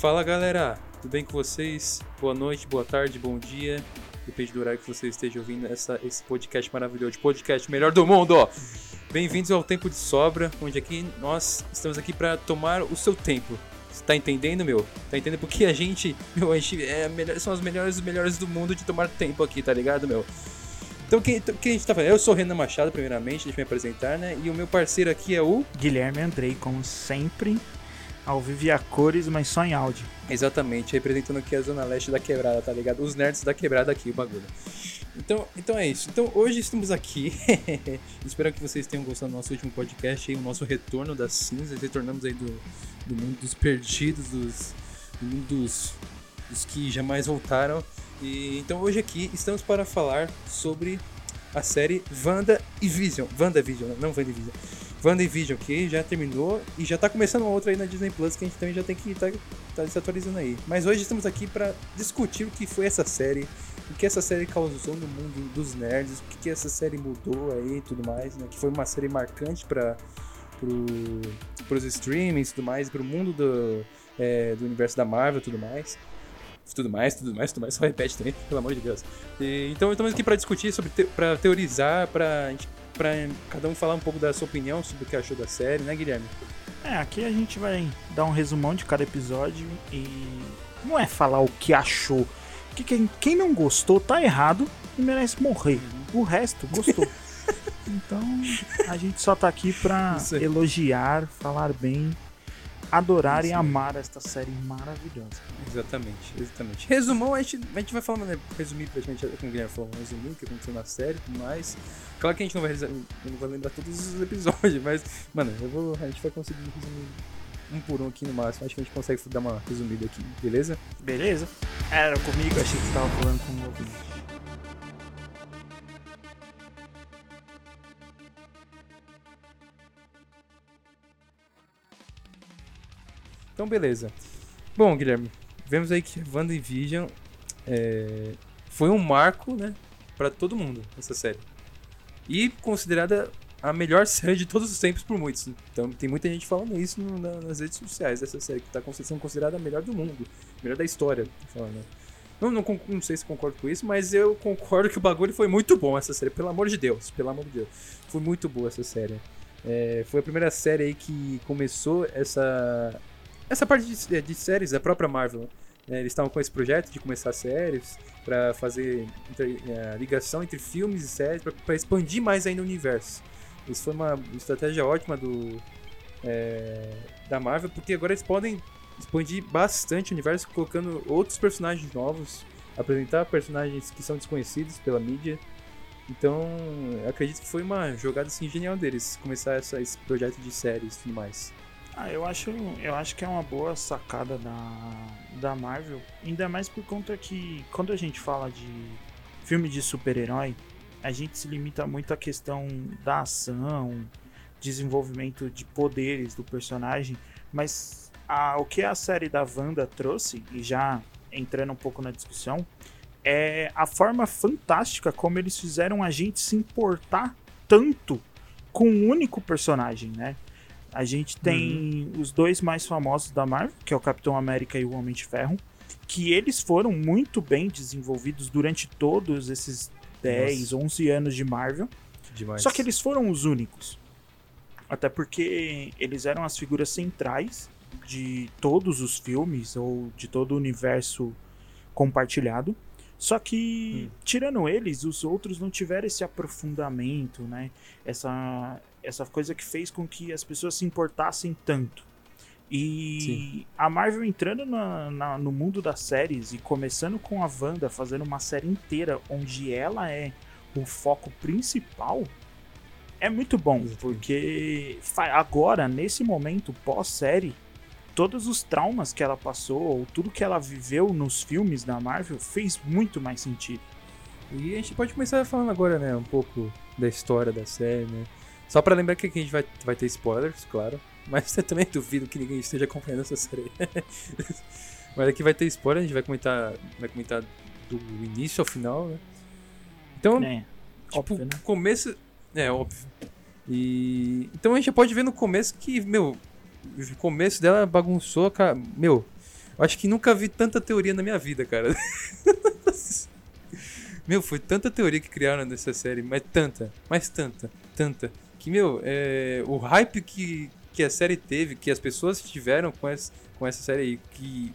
Fala galera, tudo bem com vocês? Boa noite, boa tarde, bom dia. Depende do horário que você esteja ouvindo essa, esse podcast maravilhoso, podcast melhor do mundo, ó. Bem-vindos ao Tempo de Sobra, onde aqui nós estamos aqui para tomar o seu tempo. Você tá entendendo, meu? Tá entendendo? Porque a gente, meu, a gente é melhor, são os melhores os melhores do mundo de tomar tempo aqui, tá ligado, meu? Então, quem, quem a gente tá falando? Eu sou o Renan Machado, primeiramente, deixa eu me apresentar, né? E o meu parceiro aqui é o. Guilherme Andrei, como sempre, ao vivo e a cores, mas só em áudio. Exatamente, representando aqui a Zona Leste da Quebrada, tá ligado? Os nerds da Quebrada aqui, o bagulho. Então, então é isso. Então hoje estamos aqui. Espero que vocês tenham gostado do nosso último podcast aí, o nosso retorno das cinzas. Retornamos aí do, do mundo dos perdidos, dos, do mundo dos, dos que jamais voltaram. E, então hoje aqui estamos para falar sobre a série Wanda e Vision. Wanda Vision, não Wanda e Vision, que já terminou e já tá começando uma outra aí na Disney Plus que a gente também já tem que estar tá, tá se atualizando aí. Mas hoje estamos aqui para discutir o que foi essa série, o que essa série causou no mundo dos nerds, o que, essa série mudou aí e tudo mais, né? Que foi uma série marcante para pro, os streamings e tudo mais, pro mundo do, é, do universo da Marvel e tudo mais tudo mais, tudo mais, tudo mais, só repete também, pelo amor de Deus. E, então estamos aqui para discutir, sobre te, para teorizar, para para cada um falar um pouco da sua opinião sobre o que achou da série, né, Guilherme? É, aqui a gente vai dar um resumão de cada episódio e não é falar o que achou. Que quem, quem não gostou tá errado e merece morrer. O resto gostou. então a gente só tá aqui pra elogiar, falar bem adorar Isso. e amar esta série maravilhosa. Exatamente, exatamente. Resumão, a gente, a gente vai falando, né, resumir praticamente, como o Guilherme falou, resumir o que aconteceu na série e tudo mais. Claro que a gente não vai, não vai lembrar todos os episódios, mas, mano, eu vou, a gente vai conseguir resumir um por um aqui no máximo. Acho que a gente consegue dar uma resumida aqui, beleza? Beleza. Era comigo, achei que você tava falando com o ouvinte. Então, beleza. Bom, Guilherme, vemos aí que WandaVision é, foi um marco, né, para todo mundo, essa série. E considerada a melhor série de todos os tempos por muitos. Então, tem muita gente falando isso no, na, nas redes sociais dessa série, que está sendo considerada a melhor do mundo, melhor da história. Falando. Não, não, não, sei se concordo com isso, mas eu concordo que o bagulho foi muito bom essa série, pelo amor de Deus, pelo amor de Deus. Foi muito boa essa série. É, foi a primeira série aí que começou essa essa parte de, de séries da própria Marvel. Né? Eles estavam com esse projeto de começar séries para fazer inter, é, ligação entre filmes e séries para expandir mais ainda o universo. Isso foi uma estratégia ótima do é, da Marvel porque agora eles podem expandir bastante o universo colocando outros personagens novos, apresentar personagens que são desconhecidos pela mídia. Então, acredito que foi uma jogada assim, genial deles começar essa, esse projeto de séries e tudo mais. Ah, eu acho, eu acho que é uma boa sacada da, da Marvel, ainda mais por conta que quando a gente fala de filme de super-herói, a gente se limita muito à questão da ação, desenvolvimento de poderes do personagem, mas a, o que a série da Wanda trouxe, e já entrando um pouco na discussão, é a forma fantástica como eles fizeram a gente se importar tanto com um único personagem, né? A gente tem uhum. os dois mais famosos da Marvel, que é o Capitão América e o Homem de Ferro, que eles foram muito bem desenvolvidos durante todos esses 10, Nossa. 11 anos de Marvel. Demais. Só que eles foram os únicos. Até porque eles eram as figuras centrais de todos os filmes ou de todo o universo compartilhado. Só que, hum. tirando eles, os outros não tiveram esse aprofundamento, né? Essa, essa coisa que fez com que as pessoas se importassem tanto. E Sim. a Marvel entrando na, na, no mundo das séries e começando com a Wanda, fazendo uma série inteira onde ela é o foco principal, é muito bom, porque agora, nesse momento pós-série, todos os traumas que ela passou, ou tudo que ela viveu nos filmes da Marvel, fez muito mais sentido. E a gente pode começar falando agora, né, um pouco da história da série, né? Só pra lembrar que aqui a gente vai, vai ter spoilers, claro. Mas eu também duvido que ninguém esteja acompanhando essa série. mas aqui vai ter spoiler, a gente vai comentar, vai comentar do início ao final, né? Então, é, tipo, óbvio, né? começo. É, óbvio. E. Então a gente já pode ver no começo que, meu, o começo dela bagunçou, cara. Meu, Eu acho que nunca vi tanta teoria na minha vida, cara. meu, foi tanta teoria que criaram nessa série, mas tanta, mas tanta, tanta. Que, meu, é, o hype que, que a série teve, que as pessoas tiveram com essa, com essa série aí, que,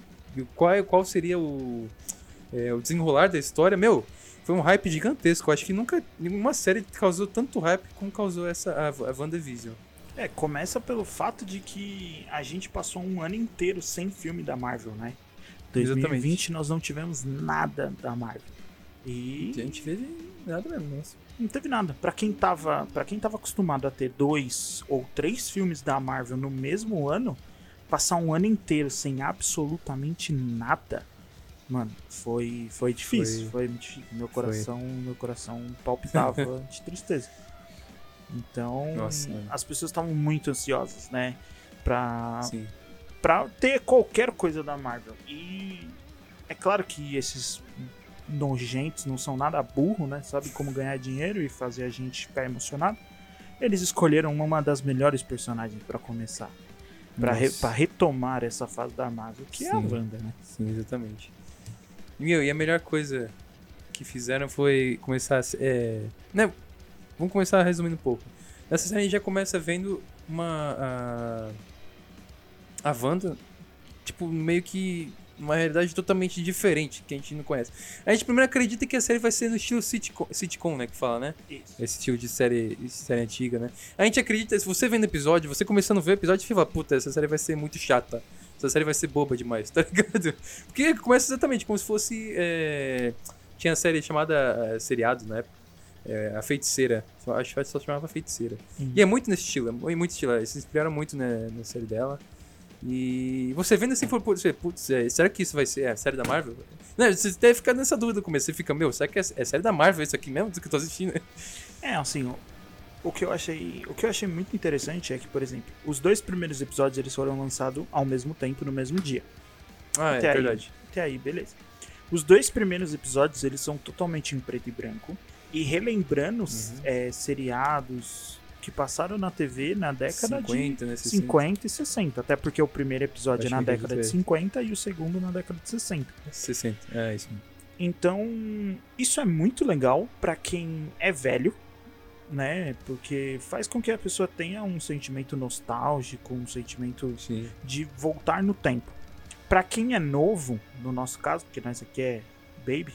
qual, qual seria o, é, o desenrolar da história, meu, foi um hype gigantesco. Eu acho que nunca nenhuma série causou tanto hype como causou essa a, a WandaVision. É, começa pelo fato de que a gente passou um ano inteiro sem filme da Marvel, né? 2020 Exatamente. nós não tivemos nada da Marvel. E a gente teve nada mesmo, nossa. Não teve nada. Para quem tava, para quem tava acostumado a ter dois ou três filmes da Marvel no mesmo ano, passar um ano inteiro sem absolutamente nada, mano, foi foi difícil, foi, foi. Meu coração, foi. meu coração palpitava de tristeza. Então, Nossa, as pessoas estavam muito ansiosas, né? Pra, Sim. pra ter qualquer coisa da Marvel. E é claro que esses nojentos não são nada burro, né? Sabe como ganhar dinheiro e fazer a gente ficar emocionado. Eles escolheram uma das melhores personagens para começar. para re, retomar essa fase da Marvel, que Sim. é a Wanda, né? Sim, exatamente. E, meu, e a melhor coisa que fizeram foi começar a. É, né, Vamos começar resumindo um pouco. Nessa série a gente já começa vendo uma. A, a Wanda, tipo, meio que uma realidade totalmente diferente que a gente não conhece. A gente primeiro acredita que a série vai ser no estilo sitcom, sitcom né? Que fala, né? Isso. Esse estilo de série, série antiga, né? A gente acredita, se você vendo episódio, você começando a ver o episódio, você fala, puta, essa série vai ser muito chata. Essa série vai ser boba demais, tá ligado? Porque começa exatamente como se fosse. É... Tinha a série chamada uh, Seriado na época é, a feiticeira. Acho que só chamava feiticeira. Uhum. E é muito nesse estilo, é muito estilo. Eles se inspiraram muito né, na série dela. E você vendo assim, for, putz, é, será que isso vai ser a série da Marvel? Não, você deve ficar nessa dúvida no começo. Você fica, meu, será que é, é série da Marvel isso aqui mesmo do que eu tô assistindo? É, assim, o, o que eu achei, o que eu achei muito interessante é que, por exemplo, os dois primeiros episódios eles foram lançados ao mesmo tempo no mesmo dia. Ah, é até é aí, verdade. Até aí, beleza. Os dois primeiros episódios eles são totalmente em preto e branco e relembrando uhum. é, seriados que passaram na TV na década 50, de né, 50 e 60. Até porque o primeiro episódio Acho é na década de 50 e o segundo na década de 60. 60, é isso. Então, isso é muito legal para quem é velho, né? Porque faz com que a pessoa tenha um sentimento nostálgico, um sentimento Sim. de voltar no tempo. Para quem é novo, no nosso caso, porque nós aqui é baby,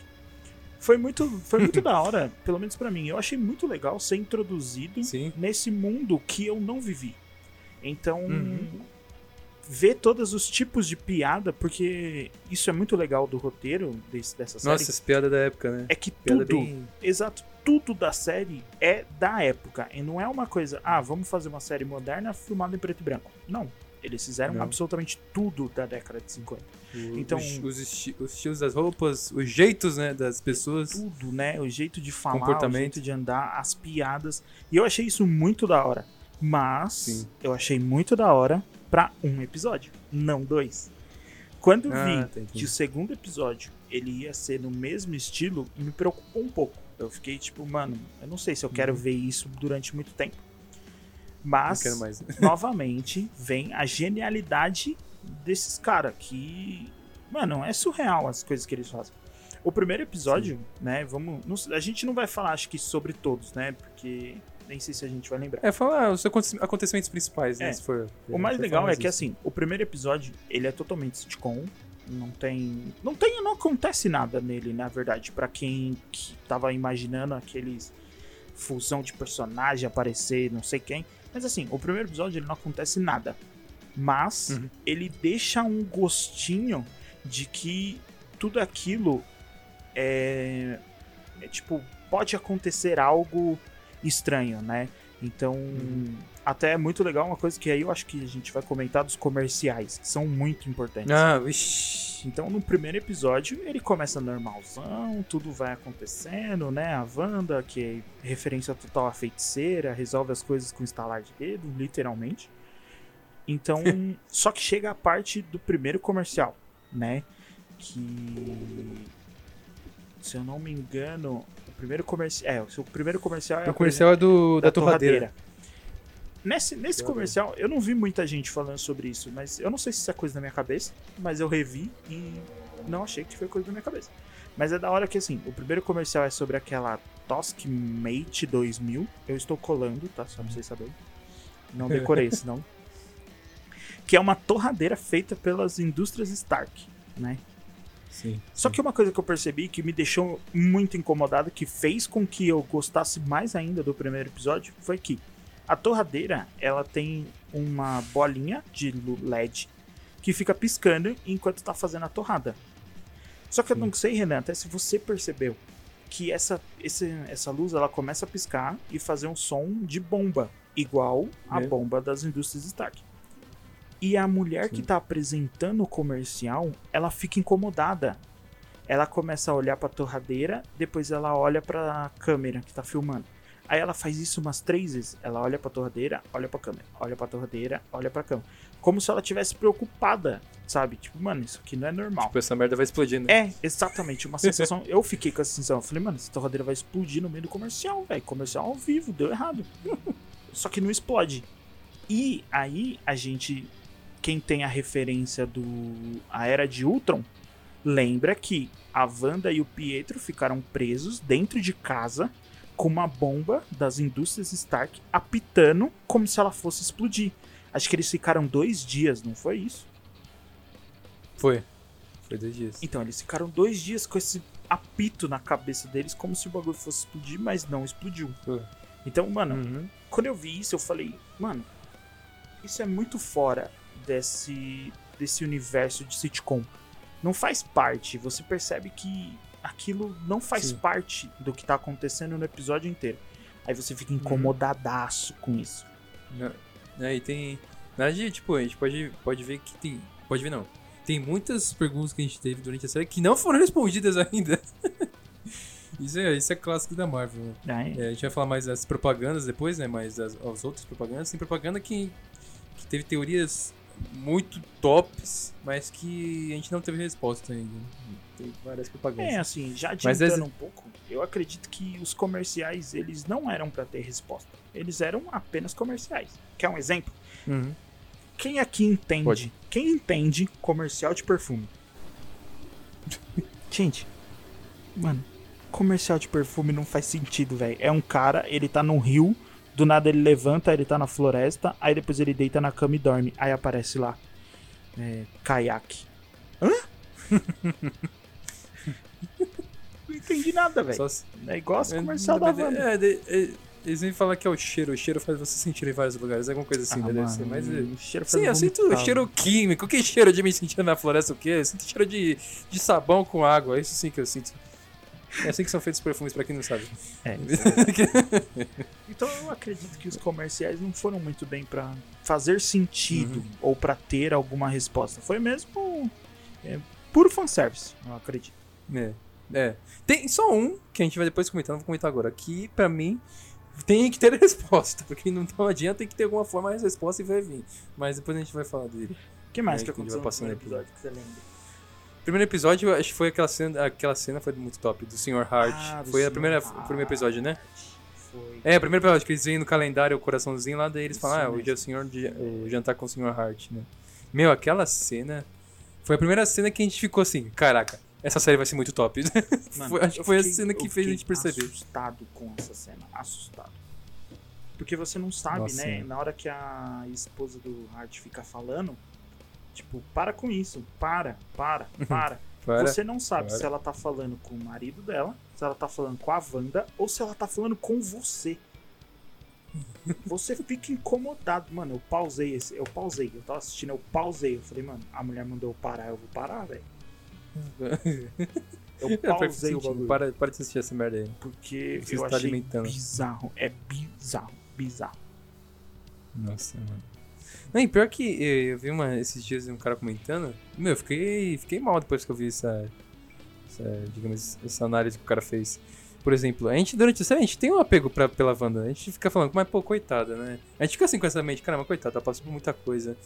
foi muito, foi muito da hora, pelo menos para mim. Eu achei muito legal ser introduzido Sim. nesse mundo que eu não vivi. Então, uhum. ver todos os tipos de piada, porque isso é muito legal do roteiro desse, dessa série. Nossa, as piadas da época, né? É que piada tudo, bem... exato, tudo da série é da época. E não é uma coisa, ah, vamos fazer uma série moderna filmada em preto e branco. Não. Eles fizeram não. absolutamente tudo da década de 50. O, então, os, os, esti os, estilos das roupas, os jeitos né, das pessoas. Tudo, né? O jeito de falar, comportamento. o jeito de andar, as piadas. E eu achei isso muito da hora. Mas Sim. eu achei muito da hora para um episódio, não dois. Quando ah, vi tá que o segundo episódio ele ia ser no mesmo estilo, me preocupou um pouco. Eu fiquei tipo, mano, eu não sei se eu quero uhum. ver isso durante muito tempo. Mas, novamente, vem a genialidade desses caras que. Mano, é surreal as coisas que eles fazem. O primeiro episódio, Sim. né? Vamos. Não, a gente não vai falar, acho que, sobre todos, né? Porque nem sei se a gente vai lembrar. É, falar os acontecimentos principais, né? É. For, o mais legal é que, assim, o primeiro episódio, ele é totalmente sitcom. Não tem. Não tem. Não acontece nada nele, na verdade. para quem que tava imaginando aqueles. Fusão de personagem aparecer, não sei quem. Mas assim, o primeiro episódio ele não acontece nada mas uhum. ele deixa um gostinho de que tudo aquilo é, é, tipo pode acontecer algo estranho, né? Então, uhum. Até é muito legal uma coisa que aí eu acho que a gente vai comentar dos comerciais, que são muito importantes. Ah, vixi. Então, no primeiro episódio, ele começa normalzão, tudo vai acontecendo, né? A Wanda, que é referência total à feiticeira, resolve as coisas com estalar de dedo, literalmente. Então, só que chega a parte do primeiro comercial, né? Que se eu não me engano, o primeiro comercial, é, o primeiro comercial é o comercial é do da, da torradeira. torradeira. Nesse, nesse comercial, eu não vi muita gente falando sobre isso, mas eu não sei se isso é coisa da minha cabeça, mas eu revi e não achei que foi coisa da minha cabeça. Mas é da hora que, assim, o primeiro comercial é sobre aquela Tosk Mate 2000. Eu estou colando, tá? Só pra vocês saberem. Não decorei, senão. Que é uma torradeira feita pelas indústrias Stark, né? Sim. Só que uma coisa que eu percebi que me deixou muito incomodado, que fez com que eu gostasse mais ainda do primeiro episódio, foi que a torradeira, ela tem uma bolinha de LED que fica piscando enquanto tá fazendo a torrada. Só que eu não sei, Renan, até se você percebeu que essa, esse, essa luz ela começa a piscar e fazer um som de bomba, igual a É. bomba das indústrias Stark. E a mulher que Sim. tá apresentando o comercial, ela fica incomodada. Ela começa a olhar pra torradeira, depois ela olha pra câmera que tá filmando. Aí ela faz isso umas três vezes. Ela olha pra torradeira, olha pra câmera, olha pra torradeira, olha pra câmera. Como se ela tivesse preocupada, sabe? Tipo, mano, isso aqui não é normal. Tipo, essa merda vai explodir, né? É, exatamente. Uma sensação. eu fiquei com essa sensação. Eu falei, mano, essa torradeira vai explodir no meio do comercial, velho. Comercial ao vivo, deu errado. Só que não explode. E aí a gente. Quem tem a referência do. A Era de Ultron, lembra que a Wanda e o Pietro ficaram presos dentro de casa com uma bomba das indústrias Stark apitando como se ela fosse explodir. Acho que eles ficaram dois dias, não foi isso? Foi. Foi dois dias. Então, eles ficaram dois dias com esse apito na cabeça deles, como se o bagulho fosse explodir, mas não explodiu. Foi. Então, mano, Uhum. quando eu vi isso, eu falei, mano, isso é muito fora desse, desse universo de sitcom. Não faz parte. Você percebe que aquilo não faz Sim. parte do que tá acontecendo no episódio inteiro. Aí você fica Uhum. incomodadaço com isso. Não, né, e tem. Na verdade, tipo, a gente pode, pode ver que tem. Pode ver não. Tem muitas perguntas que a gente teve durante a série que não foram respondidas ainda. isso, é, isso é clássico da Marvel. né? Né? É, a gente vai falar mais das propagandas depois, né? Mas as, as outras propagandas. Tem propaganda que, que teve teorias muito tops, mas que a gente não teve resposta ainda. Tem várias propagandas. É, assim, já adiantando um pouco, eu acredito que os comerciais, eles não eram pra ter resposta. Eles eram apenas comerciais. Quer um exemplo? Uhum. Quem aqui entende? Pode. Quem entende comercial de perfume? Gente, mano, comercial de perfume não faz sentido, velho. É um cara, ele tá num rio, do nada ele levanta, ele tá na floresta, aí depois ele deita na cama e dorme. Aí aparece lá, é, caiaque. Hã? não entendi nada, velho. Só se- É igual as É, comercial da Wanda. é, de- é, eles vêm falar que é o cheiro. O cheiro faz você sentir em vários lugares. Alguma coisa assim, Ah, né? Deve ser. Mas, é- o cheiro Sim, eu faz sinto vomitar. cheiro químico. Que cheiro de me sentir na floresta o quê? Eu sinto cheiro de, de sabão com água. Isso sim que eu sinto. É assim que são feitos os perfumes, pra quem não sabe. É, Então eu acredito que os comerciais não foram muito bem pra fazer sentido Uhum. ou pra ter alguma resposta. Foi mesmo é, puro fanservice, eu acredito. É, é. Tem só um que a gente vai depois comentar, não vou comentar agora. Que pra mim tem que ter resposta. Porque não, não adianta, tem que ter alguma forma a resposta e vai vir. Mas depois a gente vai falar dele. O que mais É, que aconteceu no primeiro episódio que você lembra? Primeiro episódio, acho que foi aquela cena. Aquela cena foi muito top, do Sr. Hart. Ah, do foi a primeira, Hart. o primeiro episódio, né? Foi. É, o primeiro episódio que eles veem no calendário o coraçãozinho lá, daí eles Isso falam, ah, hoje é o, senhor de, o jantar com o Sr. Hart, né? Meu, aquela cena. Foi a primeira cena que a gente ficou assim, caraca, essa série vai ser muito top. Mano, Foi- acho que foi a cena que fez a gente perceber. assustado com essa cena, assustado. Porque você não sabe, Nossa, né? é. Na hora que a esposa do Hart fica falando, tipo, para com isso, para, para, para. Para. Você não sabe para. se ela tá falando com o marido dela, se ela tá falando com a Wanda ou se ela tá falando com você. Você fica incomodado. Mano, eu pausei esse. Eu pausei. Eu tava assistindo, eu pausei. Eu falei, mano, a mulher mandou eu parar, eu vou parar, velho. Eu É, pausei o bagulho. Para, para de assistir essa merda aí. Porque Você eu está achei alimentando. bizarro. É bizarro, bizarro. Nossa, mano. Não, e pior que eh, eu vi uma, esses dias um cara comentando. Meu, eu fiquei, fiquei mal depois que eu vi essa, essa, digamos, essa análise que o cara fez. Por exemplo, a gente durante a série, a gente tem um apego pra, pela Wanda. A gente fica falando, mas pô, coitada, né? A gente fica assim com essa mente, caramba, coitada, ela passou por muita coisa.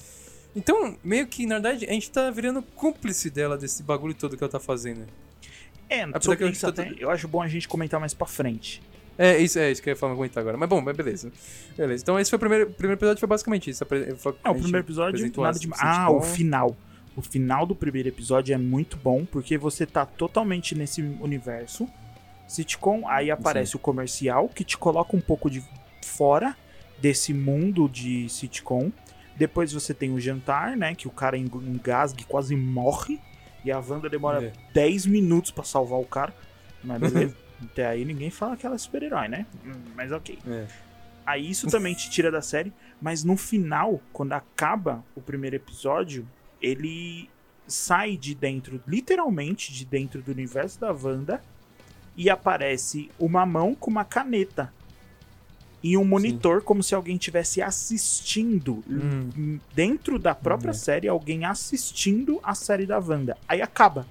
Então, meio que, na verdade, a gente tá virando cúmplice dela desse bagulho todo que ela tá fazendo. É, sobre que eu isso tô- até, eu acho bom a gente comentar mais pra frente. É, isso, é isso que eu ia falar, comentar agora. Mas bom, mas beleza. Beleza. Então esse foi o primeiro, primeiro episódio, foi basicamente isso. É, o primeiro episódio, nada de Ah, sitcom. o final. O final do primeiro episódio é muito bom, porque você tá totalmente nesse universo. Sitcom, aí aparece o comercial, que te coloca um pouco de fora desse mundo de sitcom. Depois você tem o jantar, né? Que o cara eng- engasga e quase morre. E a Wanda demora É. 10 minutos pra salvar o cara. Mas beleza. Até aí ninguém fala que ela é super-herói, né? Hum, Mas ok. É. Aí isso também te tira da série, mas no final, quando acaba o primeiro episódio, ele sai de dentro, literalmente de dentro do universo da Wanda, e aparece uma mão com uma caneta e um monitor, como se alguém estivesse assistindo Hum. dentro da própria É. série, alguém assistindo a série da Wanda. Aí acaba.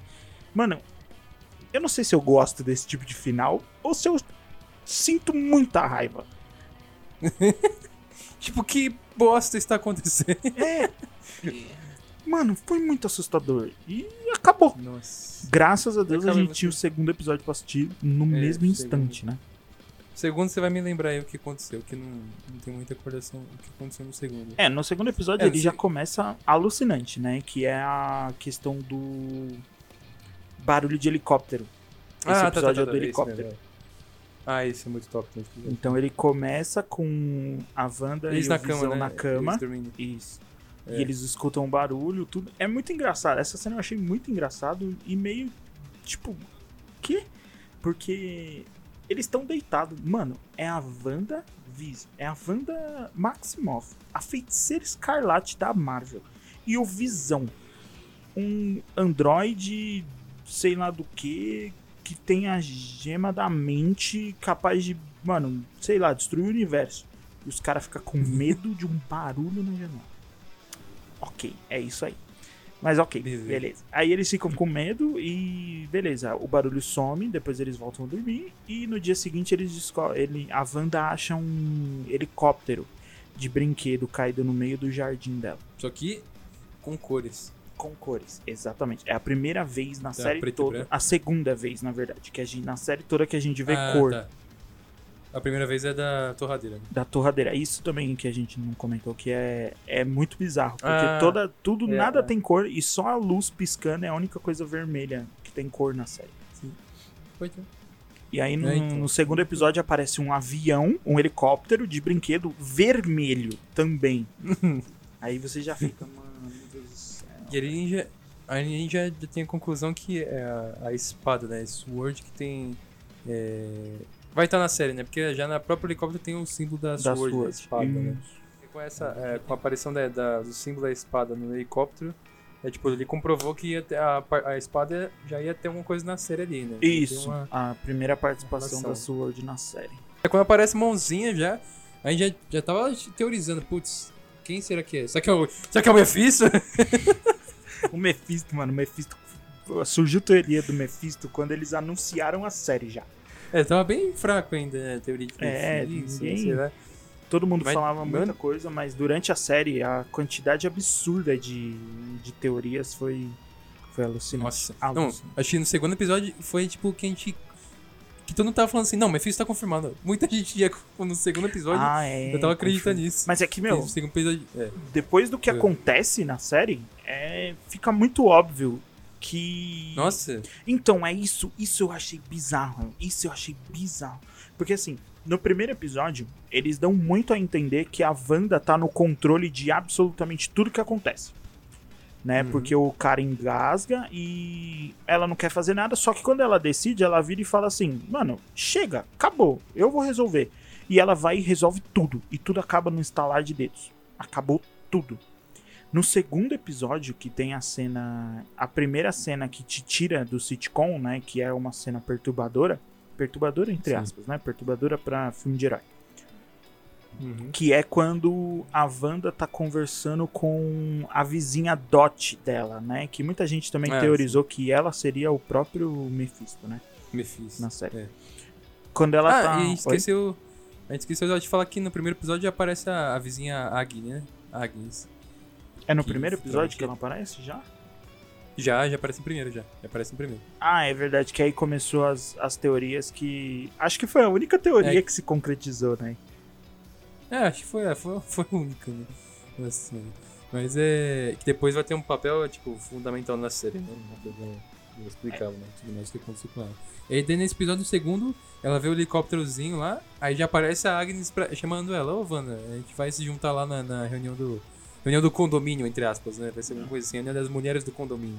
Mano, eu não sei se eu gosto desse tipo de final ou se eu sinto muita raiva. Tipo, que bosta está acontecendo? É. Mano, foi muito assustador. E acabou. Nossa. Graças a Deus a gente você- tinha o segundo episódio pra assistir no É, mesmo instante, né? Segundo, você vai me lembrar aí o que aconteceu, que não, não tem muita recordação do que aconteceu no segundo. É, no segundo episódio É, ele já começa alucinante, né? Que é a questão do barulho de helicóptero. Esse episódio é do esse helicóptero. mesmo, é. Ah, esse é muito top. né, esse. Então ele começa com a Wanda Eles e na o cama, né? na cama. Eles. É. E eles escutam um barulho, tudo. É muito engraçado. Essa cena eu achei muito engraçado e meio. Tipo. Que? Porque. Eles estão deitados. Mano, é a Wanda Vis. É a Wanda Maximoff. A feiticeira escarlate da Marvel. E o Visão. Um androide. Sei lá do que. Que tem a gema da mente capaz de. Mano, sei lá, destruir o universo. E os caras ficam com medo de um barulho na janela. Ok, é isso aí. Mas ok, Beleza. beleza. Aí eles ficam com medo e beleza, o barulho some, depois eles voltam a dormir e no dia seguinte eles descobrem, ele, a Wanda acha um helicóptero de brinquedo caído no meio do jardim dela. Só que com cores. Com cores, exatamente. É a primeira vez na série preto e toda, a segunda vez, na verdade, que a gente, na série toda que a gente vê Ah, cor tá. A primeira vez é da torradeira. né? da torradeira. Isso também que a gente não comentou, que é, é muito bizarro. Porque Ah, toda, tudo, é, nada é. tem cor e só a luz piscando é a única coisa vermelha que tem cor na série. Foi, então. E aí no, É, então. no segundo episódio aparece um avião, um helicóptero de brinquedo vermelho também. aí você já fica, mano, meu Deus do céu. E ali já, aí já já tem a conclusão que é a, a espada, né? Sword que tem. é, Vai estar na série, né? Porque já na própria helicóptero tem o símbolo da, Da Sword, da Sword. espada, né? Isso. E com, essa, é, com a aparição da, da- do símbolo da espada no helicóptero, é, tipo, ele comprovou que ia ter- a, a espada já ia ter alguma coisa na série ali, né? Isso, uma- a primeira participação da Sword na série. É quando aparece mãozinha já, a gente já, já tava teorizando, putz, quem será que é? Será que é o, será que é o Mephisto? O Mephisto, mano, o Mephisto. Surgiu teoria do Mephisto quando eles anunciaram a série já. É, tava bem fraco ainda, né? a teoria de É, Mephisto, ninguém- sei lá. Todo mundo Mas, falava muita mano- coisa, mas durante a série a quantidade absurda de, de teorias foi, foi alucinante. Nossa. Ah, Não, acho que no segundo episódio foi tipo que a gente. Que todo mundo tava falando assim, não, Mephisto tá confirmado. Muita gente ia no segundo episódio. Ah, é. eu tava acreditando confio. nisso. Mas é que, meu, episódio. É. depois do que É. acontece na série, é, fica muito óbvio que. Nossa, Então, é isso. Isso eu achei bizarro. Isso eu achei bizarro. Porque assim, no primeiro episódio, eles dão muito a entender que a Wanda tá no controle de absolutamente tudo que acontece. Né? Uhum. Porque o cara engasga e ela não quer fazer nada, só que quando ela decide, ela vira e fala assim: Mano, chega, acabou, eu vou resolver. E ela vai e resolve tudo. E tudo acaba no instalar de dedos. Acabou tudo. No segundo episódio, que tem a cena. A primeira cena que te tira do sitcom, né? Que é uma cena perturbadora. Perturbadora, entre Sim. aspas, né? Perturbadora pra filme de herói. Uhum. Que é quando a Wanda tá conversando com a vizinha Dot dela, né? Que muita gente também Ah, teorizou que ela seria o próprio Mephisto, né? Mephisto. Na série. É. Quando ela ah, tá. e a Oi? gente esqueceu. A gente esqueceu de falar que no primeiro episódio aparece a, a vizinha Agnes, né? Agnes. É no que primeiro episódio que- ela aparece já? Já, já aparece em primeiro, já. Já aparece em primeiro. Ah, é verdade que aí começou as, as teorias que. Acho que foi a única teoria É. que se concretizou, né? É, acho que foi, foi, foi a única, né? Assim, mas é. Que depois vai ter um papel, tipo, fundamental na série, né? Eu explicar, né? Tudo mais o que aconteceu com ela. E aí, nesse episódio segundo, ela vê o helicópterozinho lá, aí já aparece a Agnes pra- chamando ela, ô Wanda, a gente vai se juntar lá na, na reunião do. Reunião do condomínio, entre aspas, né? Vai ser alguma coisa assim, reunião das mulheres do condomínio.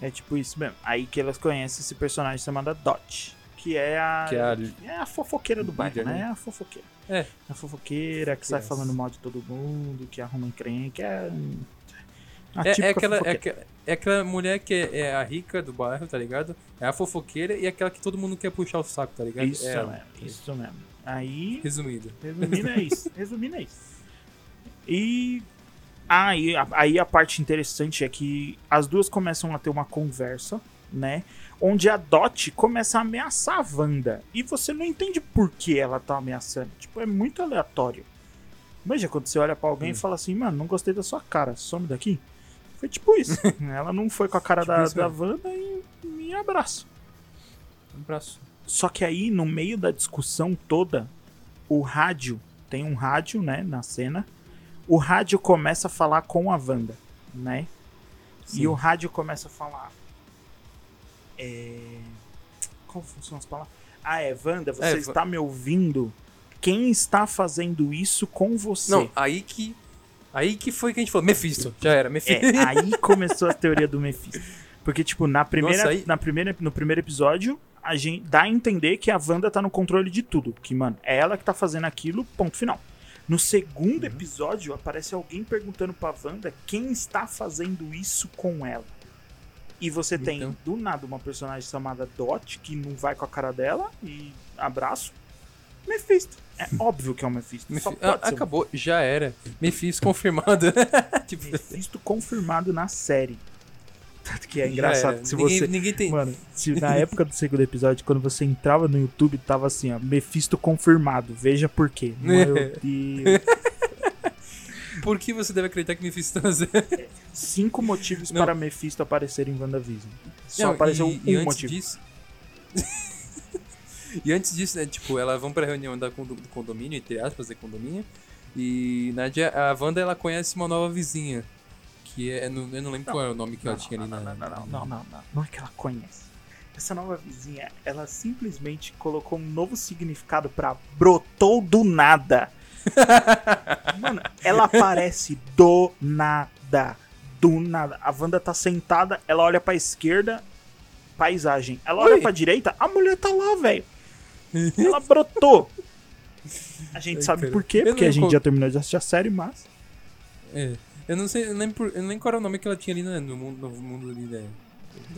É tipo isso mesmo. Aí que elas conhecem esse personagem chamado Dot. Que é a. Que é a- é a fofoqueira do bairro, né? né? É a fofoqueira. É. A fofoqueira que sai falando mal de todo mundo, que arruma encrenca. É, É, típica é, aquela, é, é aquela mulher que é, é a rica do bairro, tá ligado? É a fofoqueira e aquela que todo mundo quer puxar o saco, tá ligado? Isso é mesmo, isso mesmo. Aí, Resumido. resumindo é isso. Resumindo é isso. E aí a, aí a parte interessante é que as duas começam a ter uma conversa, né? Onde a Dot começa a ameaçar a Wanda. E você não entende por que ela tá ameaçando. Tipo, é muito aleatório. Imagina quando você olha pra alguém Hum. e fala assim, mano, não gostei da sua cara, some daqui. Foi tipo isso. ela não foi com a cara Tipo da, da. Wanda e me abraço. Um braço. Só que aí, no meio da discussão toda, o rádio, tem um rádio, né, na cena. O rádio começa a falar com a Wanda, né? E Sim. o rádio começa a falar. É. Como funcionam as palavras? Ah, é, Wanda, você É, está me ouvindo? Quem está fazendo isso com você? Não, aí que. Aí que foi que a gente falou. Mephisto. Já era, Mephisto. É, aí começou a teoria do Mephisto. Porque, tipo, na primeira, Nossa, aí- na primeira, no primeiro episódio, a gente dá a entender que a Wanda tá no controle de tudo. Que, mano, é ela que tá fazendo aquilo, ponto final. No segundo Uhum. episódio, aparece alguém perguntando pra Wanda quem está fazendo isso com ela. E você tem, Então. do nada, uma personagem chamada Dot, que não vai com a cara dela, e abraço. Mephisto. É óbvio que é o Mephisto. Ah, ser um acabou, já era. Mephisto confirmado. tipo, Mephisto confirmado na série. Tanto que é engraçado que se ninguém, você. ninguém tem. Mano, se na época do segundo episódio, quando você entrava no YouTube, tava assim, ó, Mephisto confirmado. Veja por quê. Meu Deus. Por que você deve acreditar que Mephisto tá? Cinco motivos Não. para Mephisto aparecer em WandaVision. Só Não, apareceu e, um e antes motivo. disso. e antes disso, né, tipo, elas vão pra reunião da, condo- do condomínio, entre aspas, de condomínio. E na dia, a Wanda ela conhece uma nova vizinha. Que é. Eu não lembro qual é o nome que ela tinha ali não, na. não, não, não, não, não, é que ela conhece. Essa nova vizinha, ela simplesmente colocou um novo significado pra brotou do nada. Mano, ela aparece do nada. Do nada. A Wanda tá sentada, ela olha pra esquerda, paisagem. Ela olha Oi. pra direita, a mulher tá lá, velho. Ela brotou. A gente Ai, sabe cara. por quê, porque a gente já terminou de assistir a série, mas. É. Eu não sei, eu lembro, por- eu lembro qual era o nome que ela tinha ali né, no mundo, no mundo ali, né,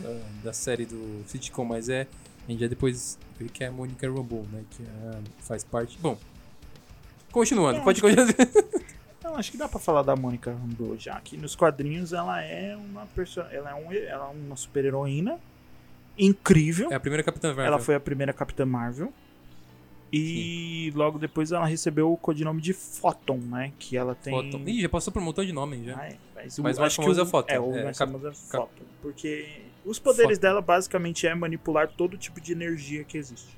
da, da série do sitcom, mas é. A gente já depois vê que é a Mônica Rambeau, né? Que é- faz parte. Bom. Continuando, É, pode continuar. Não, acho que dá pra falar da Mônica Rambeau já. Que nos quadrinhos ela é uma pessoa, ela é, um, ela é uma super heroína incrível. É a primeira Capitã Marvel. Ela foi a primeira Capitã Marvel. E logo depois ela recebeu o codinome de Photon, né? Que ela tem. Photon. Ih, já passou por um montão de nome já. Ah, mas o, Mas mais acho que famoso é Photon. É, o É, mais cap- famoso é Photon. Porque os poderes Photon. dela basicamente é manipular todo tipo de energia que existe.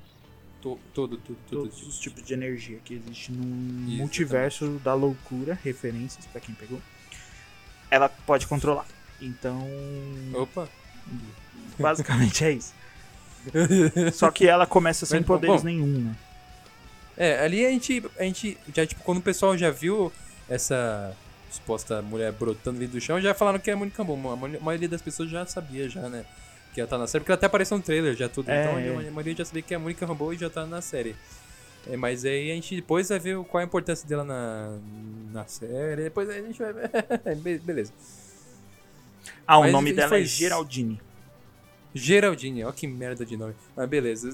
To- todo, tudo, tudo. Todos os tipos de energia que existe no multiverso da loucura, referências pra quem pegou. Ela pode controlar. Então, Opa. basicamente é isso. Só que ela começa sem poderes bom. nenhum, né? É, ali a gente, a gente já, tipo, quando o pessoal já viu essa suposta mulher brotando ali do chão, já falaram que é a Mônica Rambeau. A ma- a maioria das pessoas já sabia, já, né? Que ela tá na série, porque ela até apareceu no trailer já tudo. É, então é. a maioria já sabia que é a Mônica Rambeau e já tá na série. É, mas aí a gente depois vai ver qual é a importância dela na, na série. Depois a gente vai ver. Be- Beleza. Ah, o Mas nome dela é foi- Geraldine. Geraldine, ó que merda de nome. Mas beleza.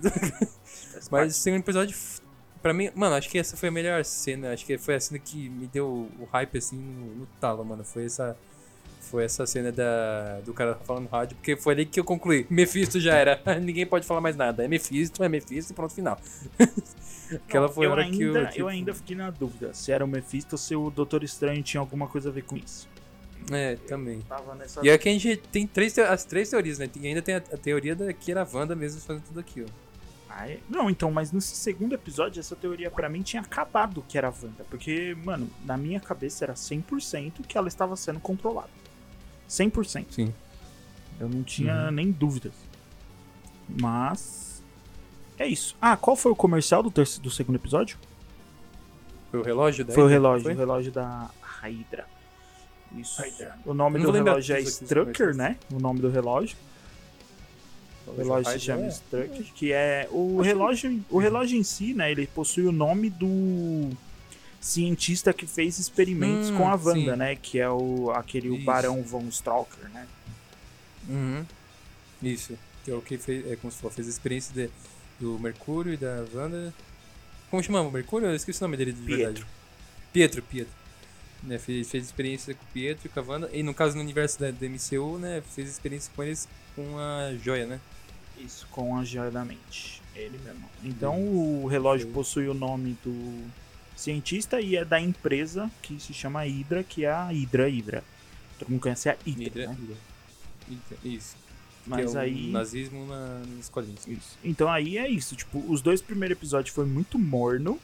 Mas o segundo episódio, pra mim, mano, acho que essa foi a melhor cena. Acho que foi a cena que me deu o hype assim no, no talo, mano. Foi essa. Foi essa cena da, do cara falando no rádio, porque foi ali que eu concluí. Mephisto já era. Ninguém pode falar mais nada. É Mephisto, é Mephisto e pronto, final. Aquela foi a eu hora ainda, que eu. eu tipo, ainda fiquei na dúvida se era o Mephisto ou se o Doutor Estranho tinha alguma coisa a ver com isso. É, também. E aqui a gente tem três, as três teorias, né? E ainda tem a, a teoria da que era a Wanda mesmo fazendo tudo aquilo. Ai, Não, então, mas nesse segundo episódio, essa teoria pra mim tinha acabado que era a Wanda. Porque, mano, na minha cabeça era 100% que ela estava sendo controlada. 100%. Sim. Eu não tinha Uhum. nem dúvidas. Mas. É isso. Ah, qual foi o comercial do, terceiro, do segundo episódio? Foi o relógio daí? foi o relógio, Foi? o relógio da Hydra. Isso. Hydra. O nome do relógio é Strucker, né? O nome do relógio. O relógio se chama é. Strucker, que é o relógio, o relógio em si, né? Ele possui o nome do cientista que fez experimentos Hum, com a Wanda, sim. né? Que é o aquele o Isso. Barão von Stalker, né? Uhum. Isso. Que é o que fez, é como se fez a experiência de- do Mercúrio e da Wanda. Como chamava o Mercúrio? Eu esqueci o nome dele de Pietro. verdade. Pietro, Pietro. Né, fez, fez experiência com o Pietro e com a Wanda. E no caso no universo da, da MCU, né? Fez experiência com eles com a joia, né? Isso, com a joia da mente. Ele mesmo. Então o relógio Sim. possui o nome do cientista e é da empresa que se chama Hydra, que é a Hydra Hydra. Todo mundo conhece a Hydra, Hydra, né? Hydra. Isso. Mas é o aí. nazismo na, nos quadrinhos. Isso. Então aí é isso, tipo, os dois primeiros episódios foi muito morno,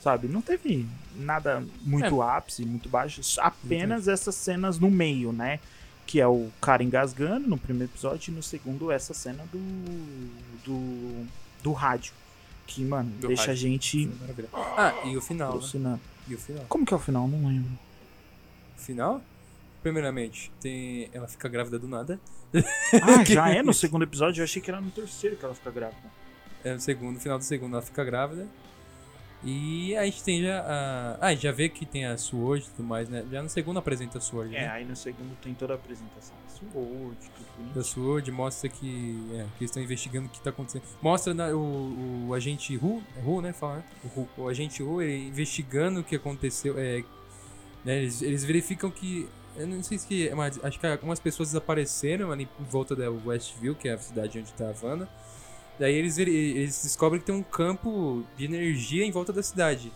sabe? Não teve nada muito ápice, muito baixo, apenas essas cenas no meio, né? Que é o cara engasgando no primeiro episódio e no segundo essa cena do do, do rádio, que, mano, Do deixa a rádio. gente Maravilha. Ah, e o final, né? E o final? Como que é o final? Não lembro. O final? Primeiramente, tem... ela fica grávida do nada. Ah, já é no segundo episódio? Eu achei que era no terceiro que ela fica grávida. É no segundo, no final do segundo ela fica grávida. E a gente tem já a. Ah, já vê que tem a Sword e tudo mais, né? Já no segundo apresenta a Sword, É, né? aí no segundo tem toda a apresentação. Sword, tudo Da bonitinho. Sword mostra que, é, que eles estão investigando o que tá acontecendo. Mostra na- o, o agente Hu, é Hu, né? Fala, né? O, Hu. o agente ele investigando o que aconteceu. É, né, eles, eles verificam que. Eu não sei se. Mas acho que algumas pessoas desapareceram ali em volta da Westview, que é a cidade onde tá a Wanda. Daí eles, eles descobrem que tem um campo de energia em volta da cidade.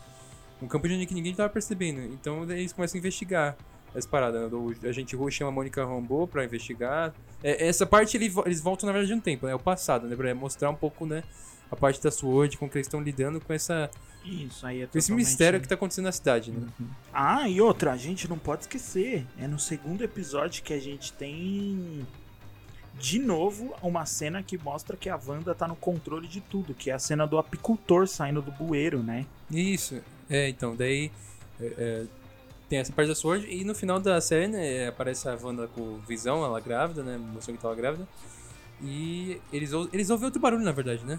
Um campo de energia que ninguém tava percebendo. Então daí eles começam a investigar as paradas. né? O agente Hu chama a Mônica Rambeau pra investigar. É, essa parte eles voltam na verdade no tempo, né? O passado, né? Pra mostrar um pouco, né? A parte da Sword, como que eles estão lidando com, essa, Isso, aí é com esse mistério que tá acontecendo na cidade, né? Ah, e outra, a gente não pode esquecer. É no segundo episódio que a gente tem. De novo, uma cena que mostra que a Wanda tá no controle de tudo, que é a cena do apicultor saindo do bueiro, né? Isso. É, então, daí é, é, tem essa parte da Sword e no final da série, né, aparece a Wanda com visão, ela grávida, né? Mostrando que tava grávida. E eles, eles ouvem outro barulho, na verdade, né?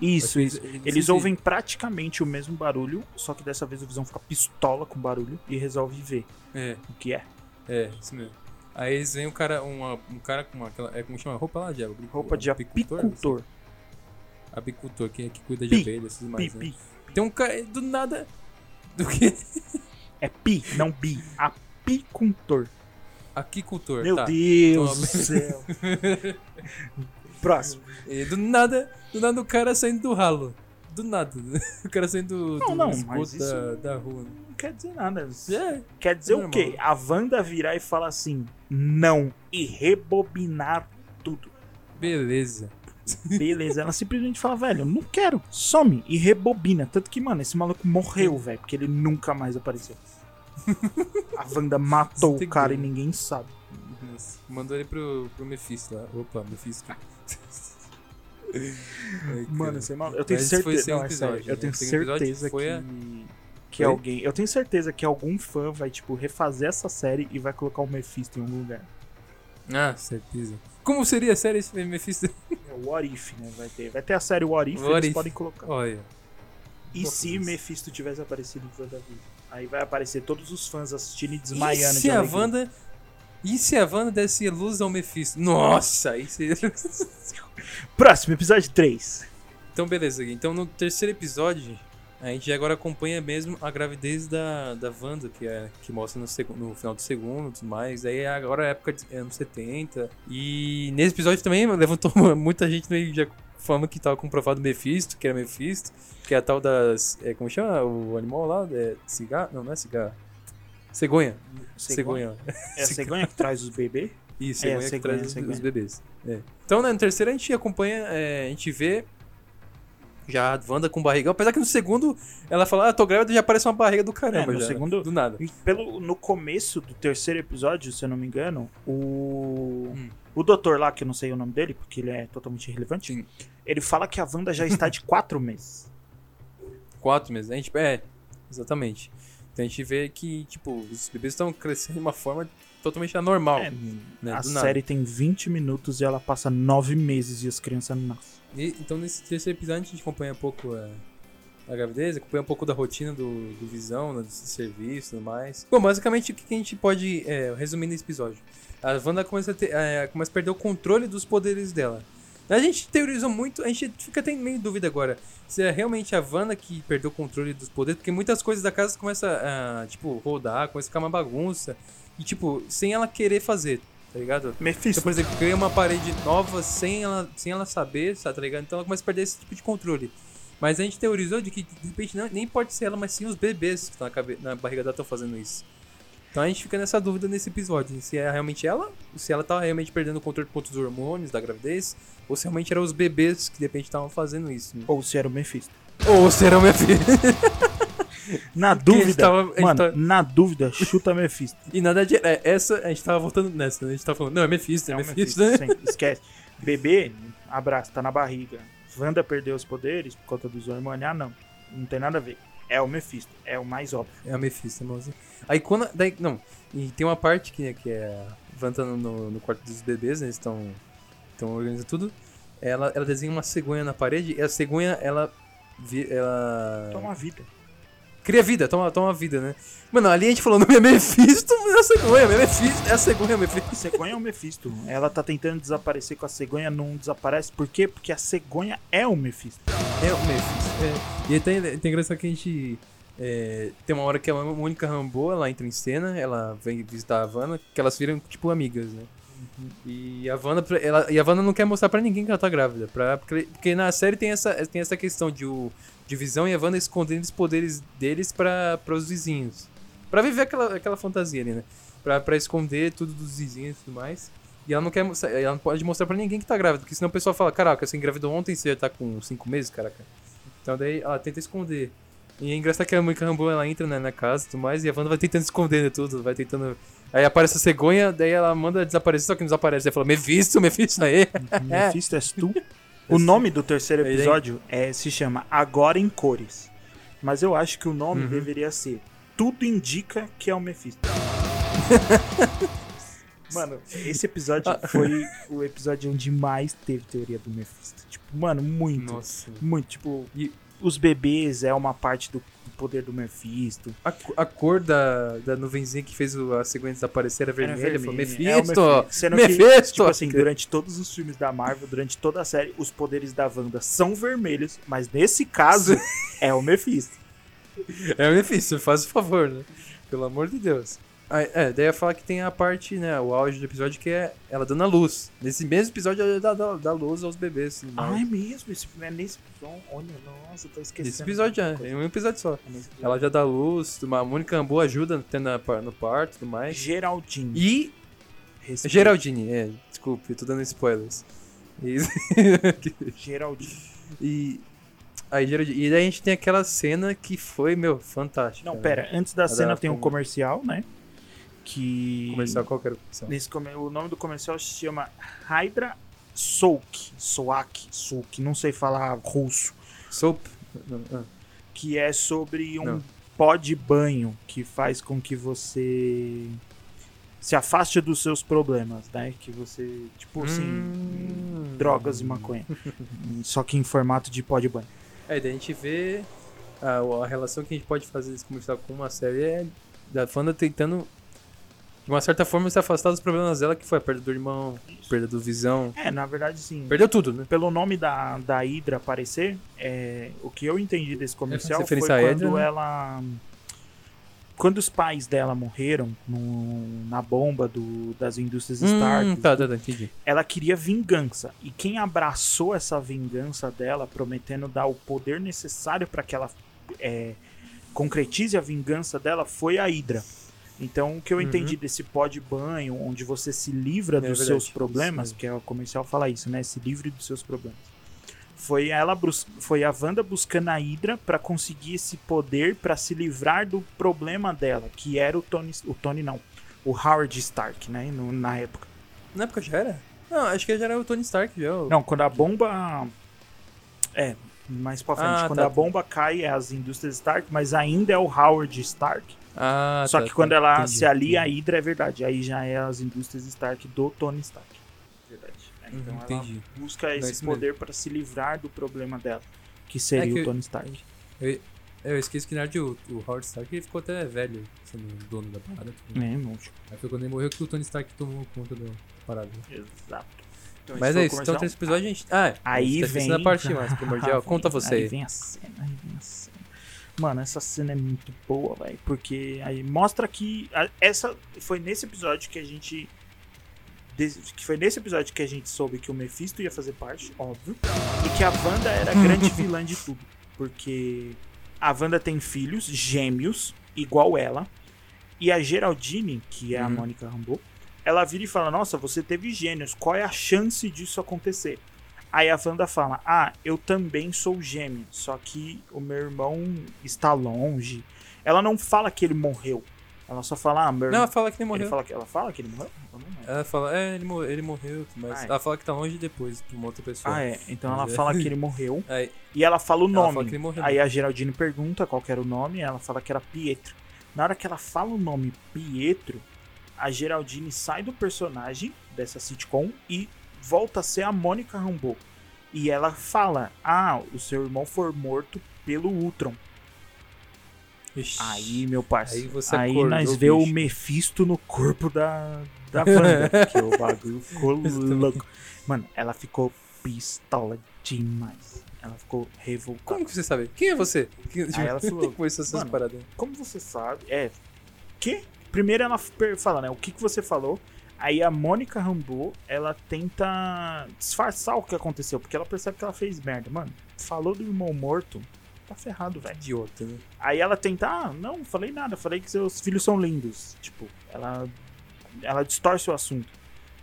Isso, eles- Eles sim, ouvem praticamente o mesmo barulho, só que dessa vez o Visão fica pistola com o barulho e resolve ver É, o que é. é, isso mesmo. Aí eles veem um cara, uma, um cara com uma, aquela, é, como chama? Roupa lá, Diabo? Roupa de apicultor. Apicultor, que, que cuida de Pi, abelhas e tudo mais, Pi, né? pi. Tem um cara, do nada... Do que? É pi, não bi. Apicultor. Aquicultor, Meu tá. Deus do céu. Próximo. E do nada, do nada o cara saindo do ralo. Do nada. O cara saindo do, Não, do não, esgoto mas isso- da, da rua. né? Quer dizer nada. É, Quer dizer o quê? A Wanda virar e falar assim, não, e rebobinar tudo. beleza. Beleza, ela simplesmente fala, velho, eu não quero, some e rebobina. Tanto que, mano, esse maluco morreu, velho, porque ele nunca mais apareceu. A Wanda matou o cara e que- ninguém sabe. Nossa, Mandou ele pro, pro Mephisto lá. Opa, Mephisto. Ai, Mano, você é maluco. Eu tenho Mas certeza, não, é sério, eu né? tenho O segundo episódio certeza foi a- que, Foi? alguém, eu tenho certeza que algum fã vai, tipo, refazer essa série e vai colocar o Mephisto em algum lugar. Ah, certeza. Como seria a série esse Mephisto? É o What If, né? Vai ter, vai ter a série What If, What eles If. podem colocar. Olha. E Nossa, se isso. Mephisto tivesse aparecido em WandaVision? Aí vai aparecer todos os fãs assistindo e E desmaiando se de a. Wanda. E se a Wanda desse luz ao Mephisto? Nossa, aí seria. Próximo, episódio 3. Então, beleza. Então, no terceiro episódio, a gente agora acompanha mesmo a gravidez da, da Wanda, que, é, que mostra no, no final do segundo e tudo mais. Aí agora é a época de anos 70. E nesse episódio também levantou muita gente meio já falando que tava comprovado Mephisto, que era Mephisto, que é a tal das. É, como chama o animal lá? É, cigarro? Não, não é cigarro. Cegonha. Cegonha. É a cegonha que traz os bebês? Isso, É, cegonha, que cegonha, traz os- cegonha. os bebês. É. Então, né, no terceiro a gente acompanha, é, a gente vê já a Wanda com barrigão. Apesar que no segundo ela fala, ah, tô grávida e já aparece uma barriga do caramba. É, no já, segundo- Do nada. Pelo, no começo do terceiro episódio, se eu não me engano, o. Hum. O doutor lá, que eu não sei o nome dele, porque ele é totalmente irrelevante, Sim. ele fala que a Wanda já está de quatro meses. Quatro meses. A gente, é, exatamente. Então a gente vê que, tipo, os bebês estão crescendo de uma forma totalmente anormal. É, né, a série tem 20 minutos e ela passa nove meses e as crianças nascem. E, então nesse terceiro episódio a gente acompanha um pouco a, a gravidez, acompanha um pouco da rotina do, do Visão, né, do serviço e tudo mais. Bom, basicamente o que que a gente pode é, resumir nesse episódio? A Wanda começa a, ter, é, começa a perder o controle dos poderes dela. A gente teorizou muito, a gente fica até meio dúvida agora se é realmente a Wanda que perdeu o controle dos poderes, porque muitas coisas da casa começam a, tipo, rodar, começa a ficar uma bagunça, e tipo, sem ela querer fazer, tá ligado? Então, Mephisto. por exemplo, cria uma parede nova sem ela, sem ela saber, tá ligado? Então ela começa a perder esse tipo de controle. Mas a gente teorizou de que, de repente, não, nem pode ser ela, mas sim os bebês que estão na, cabe- na barriga dela estão fazendo isso. Então a gente fica nessa dúvida nesse episódio, se é realmente ela, se ela tá realmente perdendo o controle contra os hormônios da gravidez, ou se realmente eram os bebês que de repente estavam fazendo isso. né? Ou se era o Mephisto. Ou será minha filha. Na dúvida, tava- mano, tava- na dúvida, chuta Mephisto. E nada de. É, essa, a gente tava voltando nessa, né? A gente tava falando, não, é Mephisto, é, É o Mephisto, Mephisto, né? sim, esquece. Bebê, abraço, tá na barriga. Wanda perdeu os poderes por conta dos hormônios. Ah, não. Não tem nada a ver. É o Mephisto. É o mais óbvio. É a Mephisto, irmãozinho. Aí quando. Daí, não. E tem uma parte que, que é. Van tá no, no, quarto dos bebês, né? Eles estão. Estão organizando tudo. Ela, ela desenha uma cegonha na parede e a cegonha, ela. vi- Ela. Toma vida. Cria vida, toma, toma vida, né? Mano, ali a gente falou, não é Mephisto, é a cegonha, é Mephisto, é a cegonha, é Mephisto. A cegonha é o Mephisto. Ela tá tentando desaparecer com a cegonha, não desaparece. Por quê? Porque a cegonha é o Mephisto. É o Mephisto. É. E tem, tem engraçado que a gente. é, tem uma hora que a Mônica Rambeau, ela entra em cena, ela vem visitar a Havana, que elas viram, tipo, amigas, né? E a Wanda, ela, e a Wanda não quer mostrar pra ninguém que ela tá grávida. Pra, porque, porque na série tem essa, tem essa questão de, o, de Visão e a Wanda escondendo os poderes deles pra, os vizinhos. Pra viver aquela, aquela fantasia ali, né? Pra, pra esconder tudo dos vizinhos e tudo mais. E ela não quer ela não pode mostrar pra ninguém que tá grávida, porque senão o pessoal fala, caraca, você engravidou ontem, você já tá com 5 meses, caraca. Então daí ela tenta esconder. E é engraçado que a Mônica Rambeau, ela entra né, na casa e tudo mais, e a Wanda vai tentando esconder né, tudo, vai tentando... Aí aparece a cegonha, daí ela manda desaparecer, só que não desaparece. Aí fala, Mephisto, Mephisto, aí. Mephisto és tu. O nome do terceiro episódio é, se chama Agora em Cores. Mas eu acho que o nome Uhum. deveria ser Tudo Indica que é o Mephisto. Mano, esse episódio Ah. foi o episódio onde mais teve teoria do Mephisto. Tipo, mano, muito. Nossa. Muito. Tipo, E- os bebês é uma parte do poder do Mephisto. A, a cor da, da nuvenzinha que fez o- a cegonha desaparecer era Era vermelha. Falou, vermelha. É o Mephisto! Mephisto. Que, Mephisto! Tipo assim, durante todos os filmes da Marvel, durante toda a série, os poderes da Wanda são vermelhos, mas nesse caso é o Mephisto. É o Mephisto, faz o favor, né? Pelo amor de Deus. É, daí ia falar que tem a parte, né, o auge do episódio que é ela dando a luz. Nesse mesmo episódio ela dá, dá, dá luz aos bebês. mais. Ah, é mesmo? Esse, é nesse episódio. Olha, nossa, tô esquecendo. Nesse episódio, é, em um episódio só. É episódio. Ela já dá luz, uma Mônica Rambeau ajuda tendo a par- no parto e tudo mais. Geraldine. E. Respeito. Geraldine, é, desculpe, tô dando spoilers. E. Geraldine. e aí, Geraldine. E daí a gente tem aquela cena que foi, meu, fantástica. Não, né? pera, antes da A cena tem um comercial, né? Que. Comercial, qual que era a opção? Nesse O nome do comercial se chama Hydra Soak. Soak, Soak, não sei falar russo. Soap? Ah. Que é sobre um Não. pó de banho que faz com que você se afaste dos seus problemas, né? Que você, tipo assim, Hum. drogas e maconha. Só que em formato de pó de banho. É, daí a gente vê a, a relação que a gente pode fazer desse comercial com uma série é da Fanda tentando, de uma certa forma, se afastar dos problemas dela, que foi a perda do irmão, perda do visão. É, na verdade, sim. Perdeu tudo, né? Pelo nome da, da Hydra aparecer, é, o que eu entendi desse comercial foi quando Hydra, né? ela. Quando os pais dela morreram no- na bomba do, das indústrias Stark, Hum, tá, tá, tá, entendi. ela queria vingança. E quem abraçou essa vingança dela, prometendo dar o poder necessário para que ela é, concretize a vingança dela, foi a Hydra. Então, o que eu Uhum. entendi desse pó de banho, onde você se livra É dos verdade, seus problemas, que é o comercial fala isso, né? Se livre dos seus problemas. Foi ela foi a Wanda buscando a Hydra pra conseguir esse poder pra se livrar do problema dela, que era o Tony, o Tony não, o Howard Stark, né, no- na época. Na época já era? Não, acho que já era o Tony Stark já. o- Não, quando a bomba é, mais pra frente, Ah, quando tá, a bomba cai é as indústrias Stark, mas ainda é o Howard Stark. Ah, Só tá, que tá, quando ela entendi, se alia a entendi. Hydra é verdade, aí já é as indústrias Stark do Tony Stark. Verdade. É, Uhum, Então ela entendi. busca esse poder pra se livrar do problema dela, que seria É que- o Tony Stark. Eu, eu esqueci que na verdade o, o Howard Stark ele ficou até velho sendo dono da parada. tudo. É, monstro. Aí foi quando ele morreu que o Tony Stark tomou conta da parada. Exato. Então, Mas é isso, então nesse episódio a gente. Ah, Aí tá vem. a parte mais primordial. Conta você Aí aí. vem a cena, aí vem a cena. Mano, essa cena é muito boa, velho. Porque aí mostra que. a- essa foi nesse episódio que a gente. Que foi nesse episódio que a gente soube que o Mephisto ia fazer parte, óbvio. E que a Wanda era a grande vilã de tudo. Porque a Wanda tem filhos, gêmeos, igual ela. E a Geraldine, que é a Uhum. Mônica Rambeau, ela vira e fala: Nossa, você teve gêmeos, qual é a chance disso acontecer? Aí a Wanda fala: Ah, eu também sou gêmeo, só que o meu irmão está longe. Ela não fala que ele morreu. Ela só fala: Ah, meu Não, ela fala que ele morreu. Ele fala que, ela fala que ele morreu? Ela fala, é, ele, mor- ele morreu, mas Ah, é. ela fala que tá longe depois, pra uma outra pessoa. Ah, é. Então ela é. fala que ele morreu. E ela fala o Ela nome. fala morreu. Aí a Geraldine pergunta qual era o nome. Ela fala que era Pietro. Na hora que ela fala o nome Pietro, a Geraldine sai do personagem dessa sitcom e volta a ser a Mônica Rambeau. E ela fala: Ah, o seu irmão foi morto pelo Ultron. ixi. Aí, meu parceiro. Aí você Aí nós vê o. Mephisto no corpo da, da Wanda. que o bagulho ficou louco. Mano, ela ficou pistola demais. Ela ficou revoltada. Como que você sabe? Quem é você? Aí ela falou, Depois essas "Mano, paradas. Como você sabe? É. Que? Primeiro ela fala, né? O que, que você falou? Aí a Mônica Rambeau, ela tenta disfarçar o que aconteceu, porque ela percebe que ela fez merda. Mano, falou do irmão morto, tá ferrado, velho. Idiota, né? Aí ela tenta, ah, não, não falei nada, falei que seus filhos são lindos. Tipo, ela ela distorce o assunto.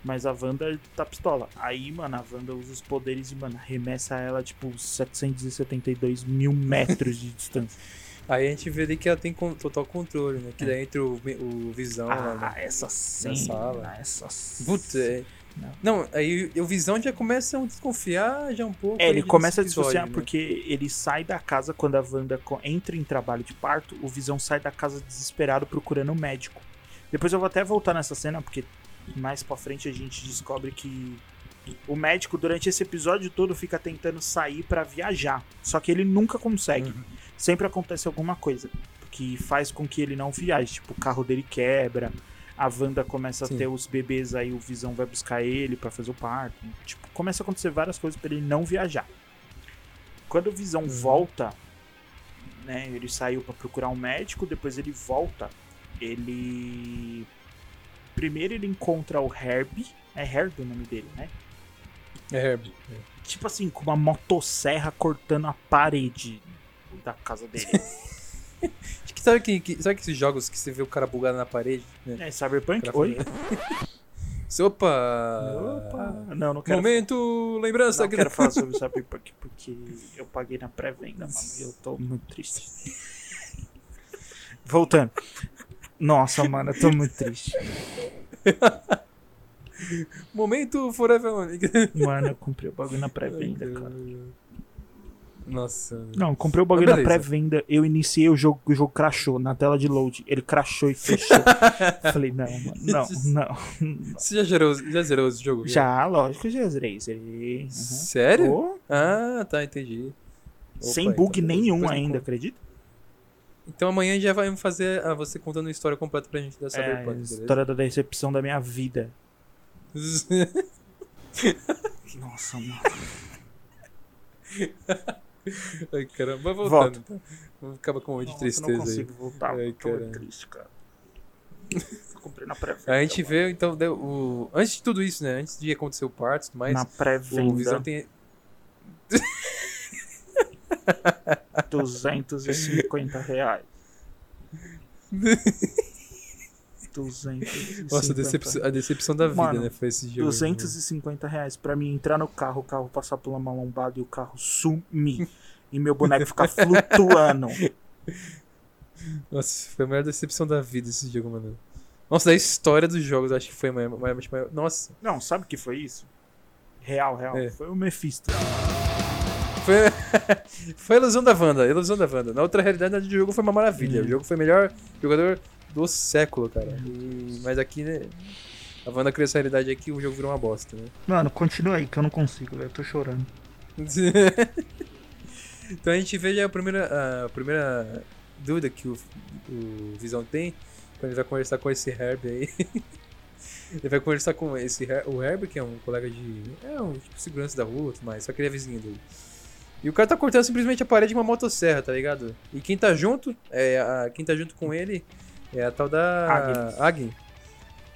Mas a Wanda tá pistola. Aí, mano, a Wanda usa os poderes e, mano, arremessa ela, tipo, 772 mil metros de distância. Aí a gente vê ali que ela tem total controle, né? Que daí entra o, o Visão lá, Ah, né? essa cena. sala. Essa Putz, é... Não. Não, aí o Visão já começa a desconfiar já um pouco. É, ele começa a dissociar né? porque ele sai da casa quando a Wanda entra em trabalho de parto, o Visão sai da casa desesperado procurando um médico. Depois eu vou até voltar nessa cena, porque mais pra frente a gente descobre que o médico durante esse episódio todo fica tentando sair pra viajar, só que ele nunca consegue. Uhum. Sempre acontece alguma coisa que faz com que ele não viaje, tipo, o carro dele quebra, a Wanda começa Sim. a ter os bebês, aí o Visão vai buscar ele pra fazer o parto. Tipo, começa a acontecer várias coisas pra ele não viajar. Quando o Visão Uhum. volta, né, ele saiu pra procurar um médico, depois ele volta, ele primeiro ele encontra o Herbie, é Herbie o nome dele, né? É, Herb. Tipo assim, com uma motosserra cortando a parede da casa dele. Acho que sabe, que, que, sabe que esses jogos que você vê o cara bugado na parede? Né? é Cyberpunk? Oi? Opa! Opa! Não, não quero Momento lembrança. Não quero falar sobre Cyberpunk porque eu paguei na pré-venda, mano. E eu tô muito triste. Voltando. Nossa, mano, eu tô muito triste. Momento Forever Alone. Mano, eu comprei o bagulho na pré-venda, cara. Nossa. Não, comprei o bagulho na pré-venda, eu iniciei o jogo, o jogo crashou na tela de load. Ele crashou e fechou. Falei, não, mano, não, não. Você já zerou, já zerou esse jogo? Já, lógico, já zerei. zerei. Uhum. Sério? Ô, Ah, tá, entendi. Opa, sem bug então, nenhum ainda, acredita? Então amanhã já vai fazer ah, você contando a história completa pra gente da É, Cyberpunk, a história da decepção da minha vida. Nossa, mano. Ai, caramba, vai voltando. Volta. Então. Vamos acabar com um monte de tristeza não aí. consigo voltar, Ai, eu tô triste, cara. Eu comprei na pré-venda. A gente vê, então, deu o... antes de tudo isso, né? Antes de acontecer o parto e tudo mais, na o pré-venda, Visão tem. 250 reais. 250. Nossa, a decepção, a decepção da vida, Mano, né? Foi esse jogo. 250 reais pra mim entrar no carro, o carro passar por uma lombada e o carro sumir. e meu boneco ficar flutuando. Nossa, foi a maior decepção da vida esse jogo, mano. Nossa, da história dos jogos, acho que foi a maior. maior, maior nossa, Não, sabe o que foi isso? Real, real. É. Foi o Mephisto. foi, foi a ilusão da Wanda, a ilusão da Wanda. Na outra realidade, o jogo foi uma maravilha. Hum. O jogo foi o melhor jogador do século, cara. E- mas aqui, né? A Wanda criou essa realidade aqui o jogo virou uma bosta, né? Mano, continua aí que eu não consigo, velho. Eu tô chorando. então a gente vê já a primeira, a primeira dúvida que o, o Visão tem quando ele vai conversar com esse Herb aí. ele vai conversar com esse Her- o Herb, que é um colega de. É um tipo segurança da rua, tudo mais, só que ele é vizinho dele. E o cara tá cortando simplesmente a parede de uma motosserra, tá ligado? E quem tá junto, é a, quem tá junto com ele é a tal da. Agnes.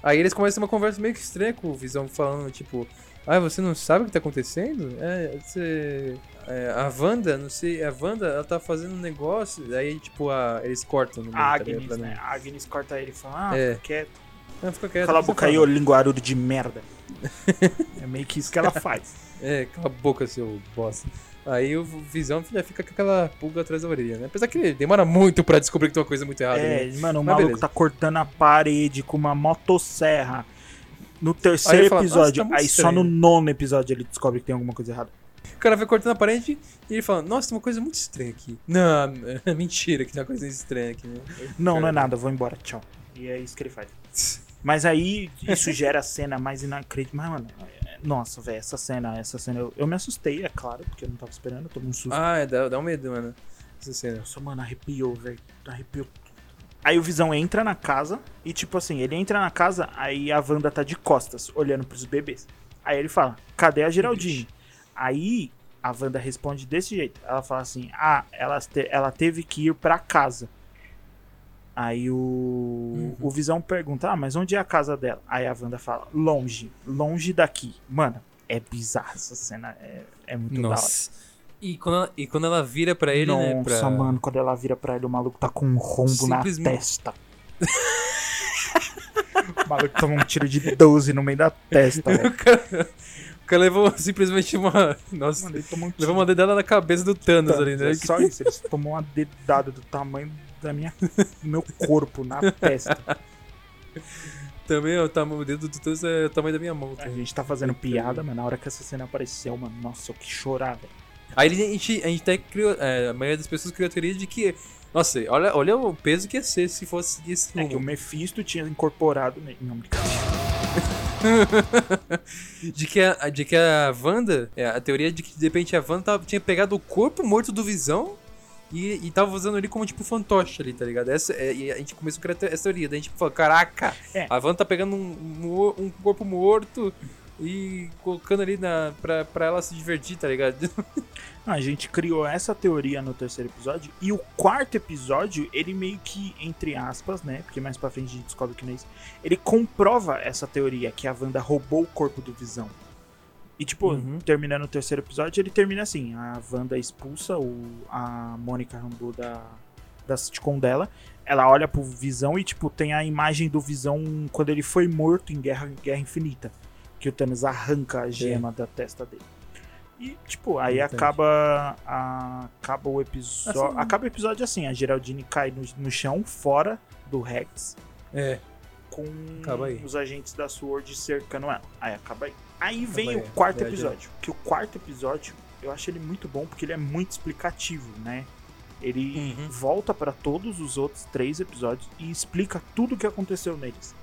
Aí eles começam uma conversa meio estranha com o Visão falando, tipo, ah, você não sabe o que tá acontecendo? É, você. é, a Wanda, não sei, a Wanda, ela tá fazendo um negócio, aí, tipo, a, eles cortam no meio, A tá ligado? Agnes, não- né? A Agnes corta ele e fala, ah, É. fica quieto. Não, fica quieto. Cala a boca aí, ô linguarudo de merda. é meio que isso que ela faz. É, cala a boca, seu bosta. Aí o Visão já fica com aquela pulga atrás da orelha, né? Apesar que ele demora muito pra descobrir que tem uma coisa muito errada. É, né? mano, o Mas maluco beleza. tá cortando a parede com uma motosserra. No Aí terceiro ele fala, episódio, "Nossa, tá aí só no estranho." nono episódio ele descobre que tem alguma coisa errada. O cara vai cortando a parede e ele fala, nossa, tem uma coisa muito estranha aqui. Não, é mentira que tem uma coisa estranha aqui, né? Não, não é Cara. nada, vou embora, tchau. E é isso que ele faz. Mas aí isso gera a cena mais inacreditável. Mas, mano, é- nossa, velho, essa cena, essa cena, eu, eu me assustei, é claro, porque eu não tava esperando, eu tomei um susto. Ah, é, dá, dá um medo, mano. Essa cena. Nossa, mano, arrepiou, velho. Arrepiou. Aí o Visão entra na casa e, tipo assim, ele entra na casa, aí a Wanda tá de costas, olhando pros bebês. Aí ele fala, cadê a Geraldine? Aí a Wanda responde desse jeito. Ela fala assim, ah, ela, te- ela teve que ir pra casa. Aí o, o Visão pergunta, ah, mas onde é a casa dela? Aí a Wanda fala, longe, longe daqui. Mano, é bizarro essa cena, é, é muito da hora. Nossa. E quando, ela, e quando ela vira pra ele, Nossa, né? Pra... mano, quando ela vira pra ele, o maluco tá com um rombo na testa. o maluco toma um tiro de 12 no meio da testa, velho. O cara, levou simplesmente uma. Nossa, Mano, um levou uma dedada na cabeça do Thanos de ali, né? É só isso, ele tomou uma dedada do tamanho da minha, do meu corpo na testa. Também ó, o, tamanho, o dedo do Thanos é o tamanho da minha mão. A tá? gente tá fazendo piada, mas na hora que essa cena apareceu, mano, nossa, eu que chorar, velho. Aí a gente, a gente até criou. é, a maioria das pessoas criou a teoria de que. Nossa, olha, olha o peso que ia ser se fosse esse É que o. Mephisto tinha incorporado nele. Não, brincadeira. De que a, de que a Wanda. é, a teoria de que de repente a Wanda tava- tinha pegado o corpo morto do Visão e, e tava usando ele como tipo fantoche ali, tá ligado? Essa, é, e a gente começou a criar essa teoria. Daí a gente falou: caraca, É. a Wanda tá pegando um, mo- um corpo morto e colocando ali na, pra, pra ela se divertir, tá ligado? A gente criou essa teoria no terceiro episódio e o quarto episódio, ele meio que, entre aspas, né? Porque mais pra frente a gente descobre que não é isso. Ele comprova essa teoria que a Wanda roubou o corpo do Visão. E tipo, Uhum. terminando o terceiro episódio, ele termina assim: a Wanda expulsa o, a Mônica Rambeau da, da sitcom dela. Ela olha pro Visão e, tipo, tem a imagem do Visão quando ele foi morto em Guerra, Guerra Infinita. Que o Thanos arranca a gema da testa dele. E, tipo, aí acaba, a- acaba o episódio. Assim- Acaba o episódio assim: a Geraldine cai no, no chão, fora do Rex, É. com os agentes da SWORD cercando ela. Aí acaba aí. Aí vem o quarto verdade, episódio. Que o quarto episódio, eu acho ele muito bom porque ele é muito explicativo, né? Ele Uhum. volta pra todos os outros três episódios e explica tudo o que aconteceu neles.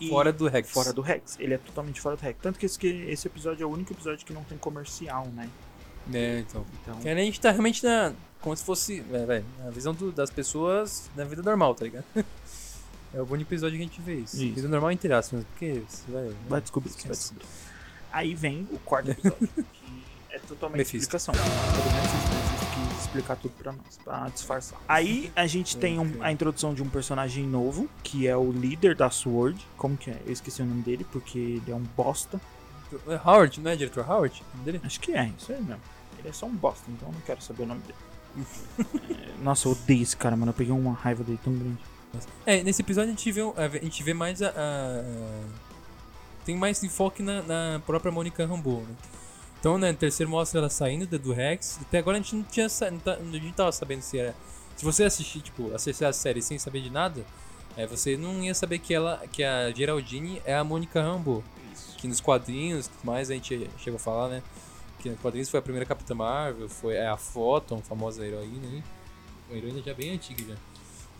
E- Fora do Rex. fora do Rex. Ele é totalmente fora do Rex. Tanto que esse, que esse episódio é o único episódio que não tem comercial, né? É, então. Então, Que a gente tá realmente na. Como se fosse. É, velho, a visão do- das pessoas na vida normal, tá ligado? É o único episódio que a gente vê isso. Isso. Vida normal entre aspas, porque. Velho, vai descobrir, você vai descobrir. Aí vem o quarto episódio, que é totalmente Mephisto. explicação. Pelo menos Mephisto que explicar tudo pra nós, pra disfarçar. Aí a gente tem um- a introdução de um personagem novo, que é o líder da SWORD. Como que é? Eu esqueci o nome dele, porque ele é um bosta. É Howard, não é diretor Howard? O nome dele? Acho que é, isso aí mesmo. Ele é só um bosta, então eu não quero saber o nome dele. É, Nossa, eu odeio esse cara, mano. Eu peguei uma raiva dele tão grande. É, nesse episódio a gente vê, a gente vê mais a. a- tem mais enfoque na, na própria Mônica Rambeau, né? Então, né, no terceiro mostra ela saindo do, Rex. Até agora a gente não tinha. tá- a gente tava sabendo se era. Se você assistir, tipo, assistir a série sem saber de nada, é, você não ia saber que ela. que a Geraldine é a Mônica. Isso. Que nos quadrinhos e tudo mais a gente chegou a falar, né? Que nos quadrinhos foi a primeira Capitã Marvel, foi é a Photon, famosa heroína aí. Uma heroína já bem antiga já.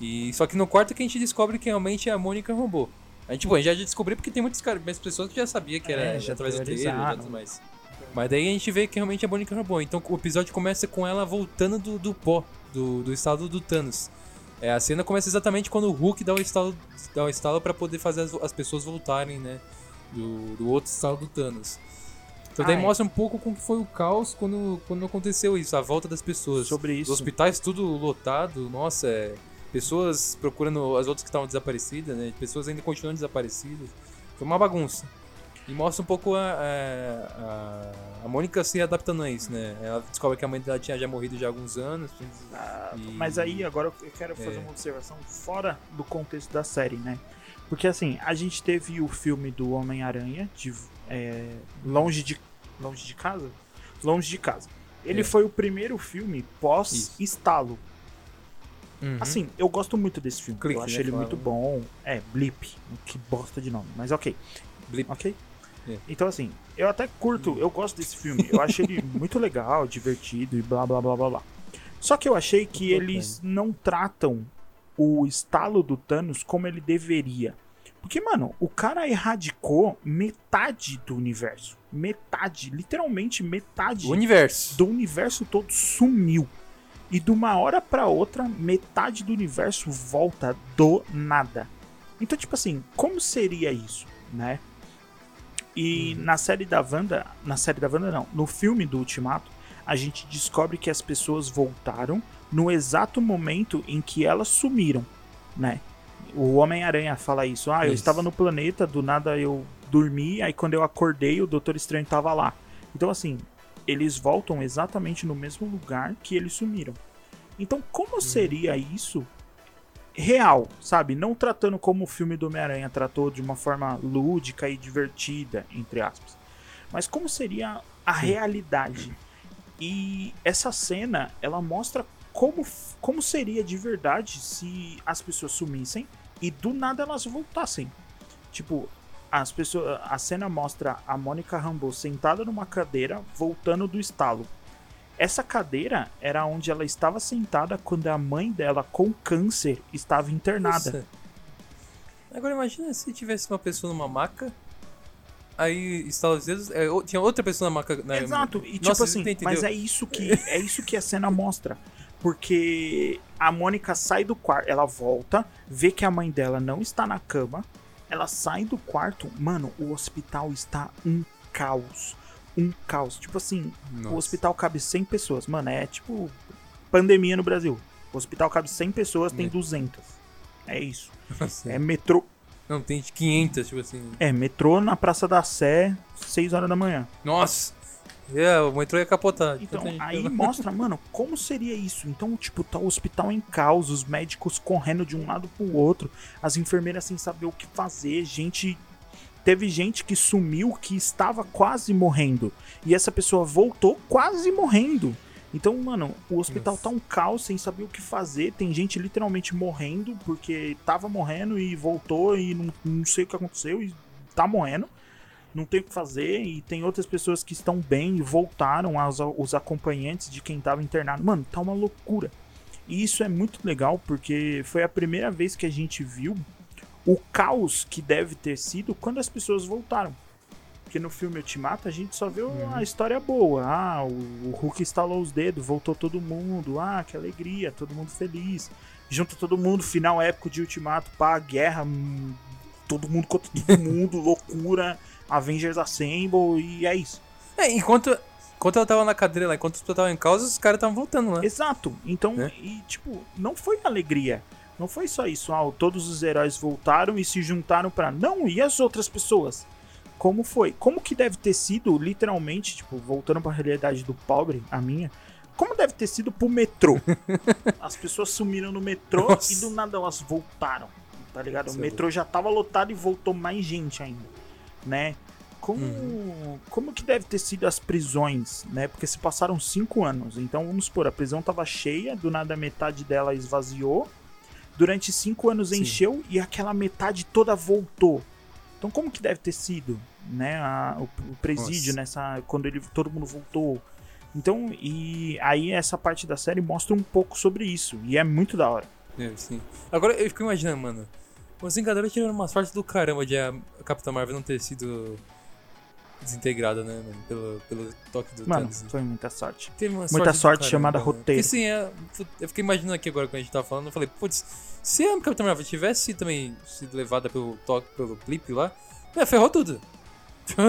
E só que no quarto que a gente descobre que realmente é a Mônica Rambeau. A gente, bom, a gente já descobriu porque tem muitas pessoas que já sabia que era É, já através do trailer e tudo mais. Mas daí a gente vê que realmente é a Mônica Rambeau. Então o episódio começa com ela voltando do, do pó, do, do estado do Thanos. É, a cena começa exatamente quando o Hulk dá o estalo, dá o estalo para poder fazer as, as pessoas voltarem, né? Do, do outro estalo do Thanos. Então daí Ah, é. mostra um pouco como que foi o caos quando, quando aconteceu isso, a volta das pessoas. Sobre Os isso. hospitais tudo lotado, nossa, é, pessoas procurando as outras que estavam desaparecidas, né? Pessoas ainda continuando desaparecidas. Foi uma bagunça. E mostra um pouco a, a, a, Mônica se adaptando a isso, né? Ela descobre que a mãe dela tinha já morrido já há alguns anos. Ah, E- Mas aí agora eu quero fazer É. uma observação fora do contexto da série, né? Porque assim, a gente teve o filme do Homem-Aranha, de é, longe de longe de casa, longe de casa. Ele É. foi o primeiro filme pós estalo. Uhum. Assim, eu gosto muito desse filme. Clique, eu achei né, ele fala. muito bom. É, Blip, que bosta de nome, mas ok. Blip. Ok? É. Então, assim, eu até curto, eu gosto desse filme. Eu achei ele muito legal, divertido e blá blá blá blá blá. Só que eu achei que eles não tratam o estalo do Thanos como ele deveria. Porque, mano, o cara erradicou metade do universo. Metade, literalmente metade O universo. do universo todo sumiu. E de uma hora pra outra, metade do universo volta do nada. Então, tipo assim, como seria isso, né? E na série da Wanda, na série da Wanda não, no filme do Ultimato, a gente descobre que as pessoas voltaram no exato momento em que elas sumiram, né? O Homem-Aranha fala isso. Ah, eu Isso. estava no planeta, do nada eu dormi, aí quando eu acordei, o Doutor Estranho tava lá. Então, assim, eles voltam exatamente no mesmo lugar que eles sumiram. Então, como seria isso real, sabe? Não tratando como o filme do Homem-Aranha tratou de uma forma lúdica e divertida, entre aspas. Mas como seria a realidade? E essa cena, ela mostra como, como seria de verdade se as pessoas sumissem e do nada elas voltassem. Tipo, as pessoas, a cena mostra a Mônica Rambeau sentada numa cadeira voltando do estalo. Essa cadeira era onde ela estava sentada quando a mãe dela com câncer estava internada. Nossa. Agora imagina se tivesse uma pessoa numa maca, aí estala os dedos, é, tinha outra pessoa na maca. Na, Exato, e tipo Nossa, assim, mas é isso que é isso que a cena mostra. Porque a Mônica sai do quarto, ela volta, vê que a mãe dela não está na cama, ela sai do quarto, mano, o hospital está um caos. Um caos. Tipo assim, o Nossa. hospital cabe 100 pessoas. Mano, é tipo pandemia no Brasil. O hospital cabe 100 pessoas, tem É. 200. É isso. Nossa. É metrô. Não, tem de 500, tipo assim. É metrô na Praça da Sé, 6 horas da manhã. Nossa! É, o metrô ia capotar. de Então, aí mostra, mano, como seria isso? Então, tipo, tá o hospital em caos, os médicos correndo de um lado pro outro, as enfermeiras sem saber o que fazer, gente. Teve gente que sumiu que estava quase morrendo. E essa pessoa voltou quase morrendo. Então, mano, o hospital Nossa. tá um caos sem saber o que fazer. Tem gente literalmente morrendo porque tava morrendo e voltou e não, não sei o que aconteceu e tá morrendo não tem o que fazer, e tem outras pessoas que estão bem e voltaram aos os acompanhantes de quem estava internado. Mano, tá uma loucura. E isso é muito legal porque foi a primeira vez que a gente viu o caos que deve ter sido quando as pessoas voltaram. Porque no filme Ultimato a gente só viu a história boa. Ah, o, o Hulk estalou os dedos, voltou todo mundo. Ah, que alegria, todo mundo feliz. Junta todo mundo, final épico de Ultimato, pá, guerra, hum, todo mundo contra todo mundo, loucura, Avengers Assemble, e é isso. É, enquanto, enquanto ela tava na cadeira lá, enquanto eu tava em causa, os caras estavam voltando lá. Exato. Então, Né? e tipo, não foi alegria. Não foi só isso, ah, todos os heróis voltaram e se juntaram pra. Não, e as outras pessoas? Como foi? Como que deve ter sido, literalmente, tipo, voltando pra realidade do pobre, a minha, como deve ter sido pro metrô? As pessoas sumiram no metrô Nossa. e do nada elas voltaram, tá ligado? O é metrô já tava lotado e voltou mais gente ainda, né? Como, Uhum. como que deve ter sido as prisões, né? Porque se passaram cinco anos, então vamos supor, a prisão tava cheia, do nada metade dela esvaziou, durante cinco anos Sim. encheu e aquela metade toda voltou. Então como que deve ter sido, né? a- o, o presídio Nossa. nessa quando ele todo mundo voltou. Então e aí essa parte da série mostra um pouco sobre isso e é muito da hora. É, sim. Agora eu fico imaginando, mano. Os Vingadores tiveram uma sorte do caramba de a Capitã Marvel não ter sido desintegrada, né, mano? Pelo, pelo toque do Mano, Thanos. foi muita sorte. Teve uma muita sorte caramba, chamada né? roteiro. Porque sim, é, eu fiquei imaginando aqui agora quando a gente tava falando, eu falei, putz, se a Capitã Marvel tivesse também sido levada pelo toque, pelo clipe lá, é, ferrou tudo.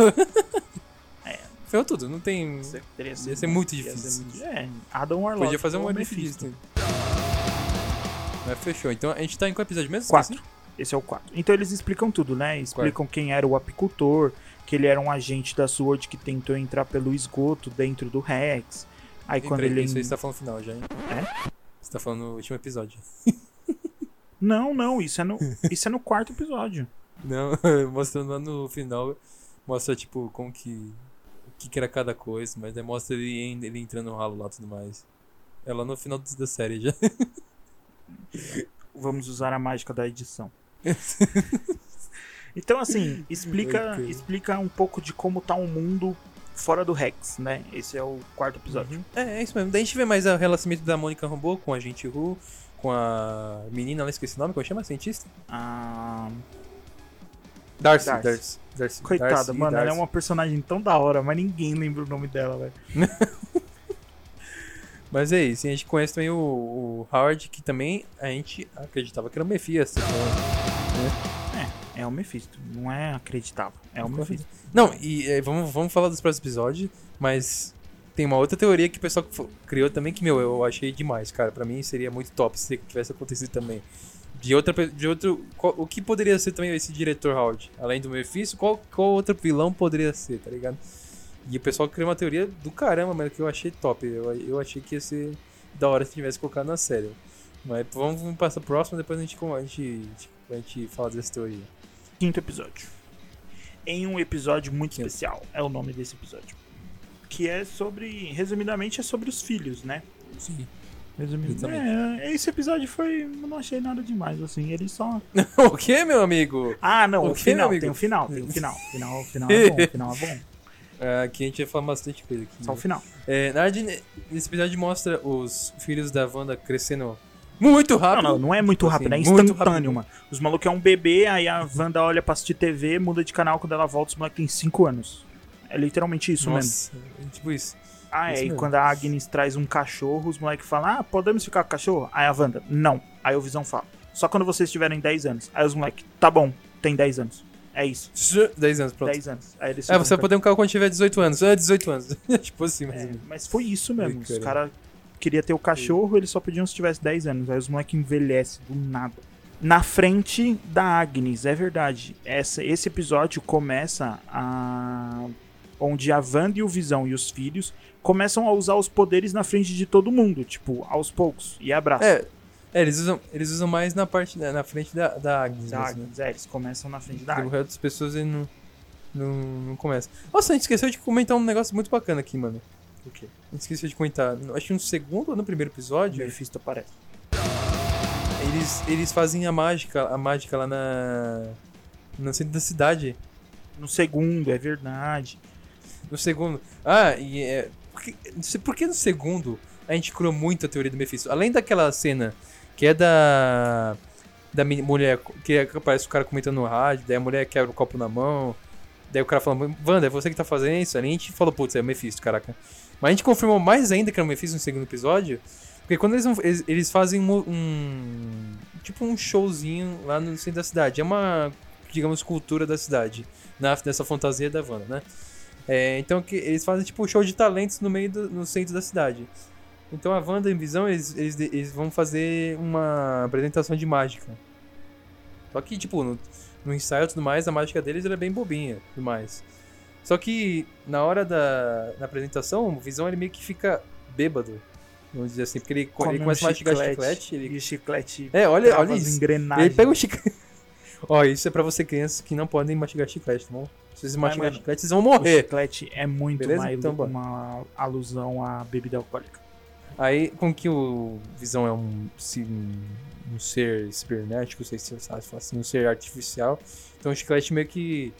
É. Ferrou tudo, não tem. Teria Ia ser muito ia ser difícil. muito- É, Adam Warlock. Podia fazer um. If Mas fechou. Então a gente tá em qual episódio mesmo? Quatro. Esqueci? Esse é o 4. Então eles explicam tudo, né? Explicam quem era o apicultor, que ele era um agente da SWORD que tentou entrar pelo esgoto dentro do Rex. Aí Ih, quando ele. Isso aí você tá falando no final já, hein? É? Você tá falando no último episódio. Não, não, isso é no, isso é no quarto episódio. Não, mostrando lá no final, mostra tipo como que. O que, era cada coisa, mas mostra ele, ele entrando no ralo lá e tudo mais. É lá no final da série já. Vamos usar a mágica da edição. Então, assim, explica, Ok. explica um pouco de como tá o mundo fora do Rex, né? Esse é o quarto episódio. É, é isso mesmo. Daí a gente vê mais o relacionamento da Mônica Rambeau com a gente Ru, com a menina, lá esqueci o nome, como chama? A cientista? Ah, Darcy. Darcy. Darcy. Darcy. coitada, Darcy, mano, ela é Darcy. uma personagem tão da hora, mas ninguém lembra o nome dela, velho. Mas é isso, a gente conhece também o, o Howard, que também a gente acreditava que era o Mephisto. Então, É o Mephisto, não é acreditável. É o Mephisto. Não, e é, vamos, vamos falar dos próximos episódios, mas tem uma outra teoria que o pessoal criou também que, meu, eu achei demais, cara. Pra mim seria muito top se tivesse acontecido também. De outra, de outro, qual- o que poderia ser também esse diretor Howard? Além do Mephisto, qual, qual outro vilão poderia ser, tá ligado? E o pessoal criou uma teoria do caramba, mas que eu achei top. Eu, eu achei que ia ser da hora se tivesse colocado na série. Mas vamos, vamos passar pro próximo, depois a gente, a gente, a gente fala dessa teoria. Quinto episódio. Em um episódio muito Quinto. especial, é o nome desse episódio. Que é sobre. Resumidamente, é sobre os filhos, né? Sim. Resumidamente. Exatamente. É, esse episódio foi. Eu não achei nada demais, assim. Ele só. o que, meu amigo? Ah, não, O o, final. Tem o final, tem o final. Final, final é bom, o final é bom. É, aqui a gente vai falar bastante coisa aqui. Só o né? final. É, na verdade, esse episódio mostra os filhos da Wanda crescendo muito Não, rápido. não, não é muito Tipo rápido, é assim, muito instantâneo, mano. Os malucos é um bebê, aí a Wanda olha pra assistir TV, muda de canal, quando ela volta, os moleques têm 5 anos. É literalmente isso mesmo. Nossa, é tipo isso. Ah, Isso é, e mesmo. quando a Agnes traz um cachorro, os moleques falam, ah, podemos ficar com o cachorro? Aí a Wanda, não. Aí o Visão fala, só quando vocês tiverem 10 anos. Aí os moleques, tá bom, tem 10 anos. É isso, 10 anos, pronto. 10 anos. Aí eles É, você vai poder um carro quando tiver 18 anos. É, 18 anos. tipo assim, mais ou É, mas foi isso mesmo. Ai, Os caras queriam ter o cachorro, eles só podiam se tivesse 10 anos. Aí os moleques envelhecem do nada. Na frente da Agnes, é verdade. Essa, esse episódio começa a. Onde a Wanda e o Visão e os filhos começam a usar os poderes na frente de todo mundo, tipo, aos poucos. E abraço. É, é, eles, usam, eles usam mais na parte, da- na frente da, da Agnes. da né? Agnes, é, eles começam na frente da O Agnes. resto das pessoas ele não, não, não começa. Nossa, a gente esqueceu de comentar um negócio muito bacana aqui, mano. O quê? A gente esqueceu de comentar. Acho que no segundo ou no primeiro O episódio, Mephisto aparece. eles, eles fazem a mágica, a mágica lá na. No centro da cidade. No segundo, é verdade. No segundo. Ah, e é. Por que, por que no segundo a gente criou muito a teoria do Mephisto? Além daquela cena que é da. Da mulher que aparece o cara comentando no rádio, daí a mulher quebra o copo na mão, daí o cara fala, Wanda, é você que tá fazendo isso? Aí a gente falou, putz, é o Mephisto, caraca. Mas a gente confirmou mais ainda que era o Mephisto no segundo episódio, porque quando eles, eles, eles fazem um, um- Tipo um showzinho lá no centro da cidade. É uma, digamos, cultura da cidade, na, nessa fantasia da Wanda, né? É, então que eles fazem tipo um show de talentos no meio do no centro da cidade. Então a Wanda e Visão eles, eles, eles vão fazer uma apresentação de mágica. Só que tipo no, no ensaio e tudo mais a mágica deles era bem bobinha, tudo mais. Só que na hora da, da apresentação o Visão ele meio que fica bêbado. Vamos dizer assim, porque ele, Come ele um começa a mastigar chiclete. Ele, E o chiclete é, olha, olha isso. engrenagens. Ele pega o chiclete. Ó, isso é pra você crianças que não podem mastigar chiclete, tá bom? Se vocês mastigarem chiclete, vocês vão O morrer. chiclete é muito Beleza? mais Então, uma alusão à bebida alcoólica. Aí, com que o Visão é um, um ser cibernético, não sei se você sabe falar assim, um ser artificial. Então o chiclete meio que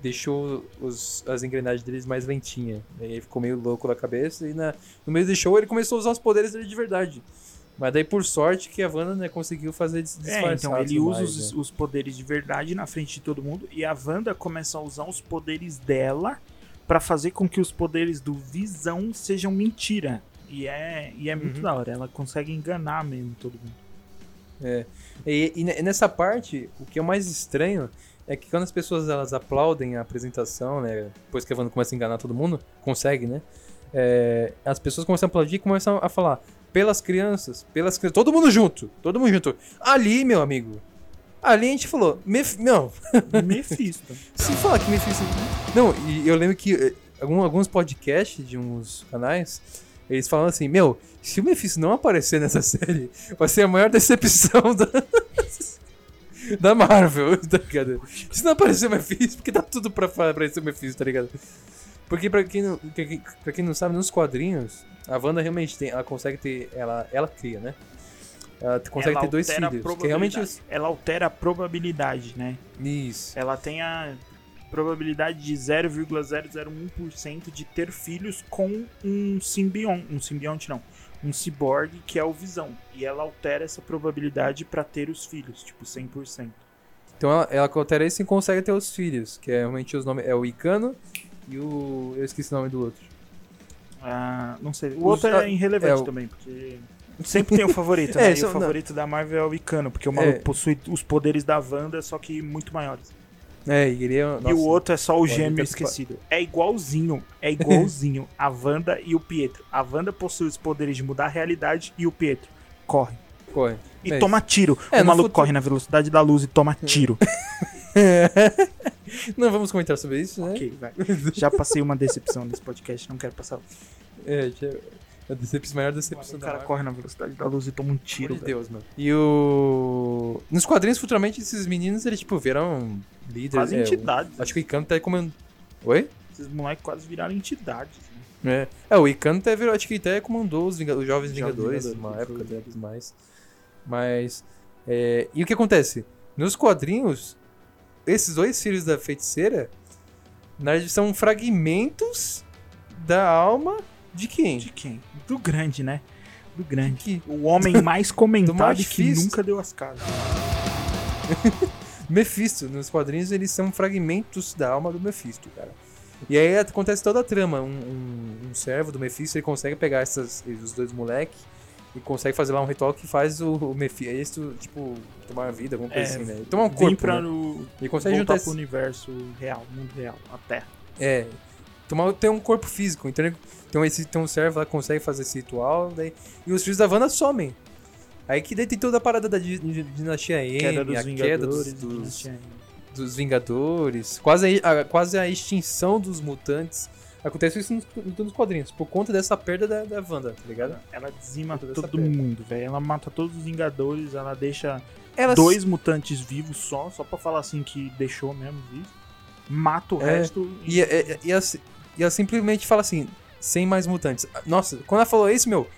deixou os- as engrenagens deles mais lentinha. Aí ele ficou meio louco da cabeça e na- no meio do show ele começou a usar os poderes dele de verdade. Mas daí, por sorte, que a Wanda né, conseguiu fazer des- É, disfarçar. então ele usa mais, os, né? os poderes de verdade na frente de todo mundo e a Wanda começa a usar os poderes dela pra fazer com que os poderes do Visão sejam mentira. E é, e é muito Uhum. da hora, ela consegue enganar mesmo todo mundo. É. E, e ne- nessa parte, o que é o mais estranho é que quando as pessoas elas aplaudem a apresentação, né? Depois que a Wanda começa a enganar todo mundo, consegue, né? é, as pessoas começam a aplaudir e começam a falar pelas crianças, pelas crianças, todo mundo junto, todo mundo junto. Ali, meu amigo, ali a gente falou, Mef não, Mephisto. se falar que Mephisto... Não, e eu lembro que eh, alguns podcasts de uns canais, eles falam assim, meu, se o Mephisto não aparecer nessa série, vai ser a maior decepção da... da Marvel, tá ligado? Se não aparecer o Mephisto, porque tá tudo pra aparecer o Mephisto, tá ligado? Porque pra quem, não, pra quem- não sabe, nos quadrinhos, a Wanda realmente tem, ela consegue ter, ela, ela cria, né? Ela consegue Ela ter dois filhos, que realmente... Ela altera a probabilidade, né? Isso. Ela tem a probabilidade de 0,001% de ter filhos com um simbionte, um simbionte não, um ciborgue que é o Visão. E ela altera essa probabilidade pra ter os filhos, tipo 100%. Então ela, ela altera isso e consegue ter os filhos, que é realmente os nomes. É o Icano e o. Eu esqueci o nome do outro. Ah, não sei. O outro é irrelevante é o- também, porque sempre tem o favorito, É, né? isso e o não- favorito da Marvel é o Icano, porque o maluco É. possui os poderes da Wanda, só que muito maiores. É, e ele é. e o outro é só o gêmeo esquecido. É igualzinho, é igualzinho a Wanda e o Pietro. A Wanda possui os poderes de mudar a realidade e o Pietro corre. Corre. E É toma tiro. É, o maluco futuro- corre na velocidade da luz e toma tiro. Não vamos comentar sobre isso, né? ok, vai. Já passei uma decepção nesse podcast, não quero passar. É, já- a decepção, maior O decepção da cara Marvel. corre na velocidade da luz e toma um tiro. Pelo. Deus, mano. E o. Nos quadrinhos, futuramente, esses meninos, eles, tipo, viram líderes. Quase é, o- entidades. Acho que o Icano tá comendo. Oi? Esses moleques quase viraram entidades. né? É. É, o Icano até virou, acho que até comandou os, Vinga- os Jovens Vingadores, Vingadores, foi época deles mais. Mas. é, e o que acontece? Nos quadrinhos, esses dois filhos da feiticeira, na verdade, são fragmentos da alma de quem? De quem? Do grande, né? Do grande. Que O homem mais comentado e que nunca deu as caras. Mephisto, nos quadrinhos, eles são fragmentos da alma do Mephisto, cara. E aí acontece toda a trama. Um, um, um servo do Mephisto, ele consegue pegar essas, os dois moleques e consegue fazer lá um ritual que faz o, o Mephisto, tipo, tomar vida, alguma coisa É, assim, né? Ele Tomar um corpo, pra né? no, Ele consegue voltar juntar pro esse, universo real, mundo real, a Terra. É. Tomar, ter um corpo físico. Então, ele- então esse tem um servo lá consegue fazer esse ritual. Daí, e os filhos da Wanda somem. Aí que daí tem toda a parada da di- di- dinastia M, Queda dos a queda dos, Vingadores. dos, dos Vingadores, quase a, a- quase a extinção dos mutantes. Acontece isso nos, nos quadrinhos, por conta dessa perda da, da Wanda, tá ligado? Ela dizima Toda essa todo perda. mundo, velho. Ela mata todos os Vingadores, ela deixa Ela dois mutantes vivos só, só pra falar assim que deixou mesmo vivo. Mata o É, resto E, e, e, ela, e ela simplesmente fala assim, sem mais mutantes. Nossa, quando ela falou isso, meu.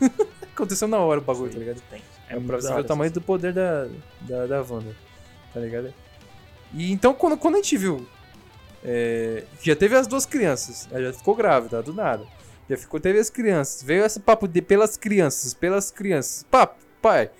aconteceu na hora o bagulho, tá ligado? Tem. É muito pra você ver o tamanho do poder da, da, da Wanda. Tá ligado? E então, quando, quando a gente viu. é, já teve as duas crianças. Ela já ficou grávida, do nada. Já ficou, teve as crianças. Veio esse papo de pelas crianças, pelas crianças. Papo, pai.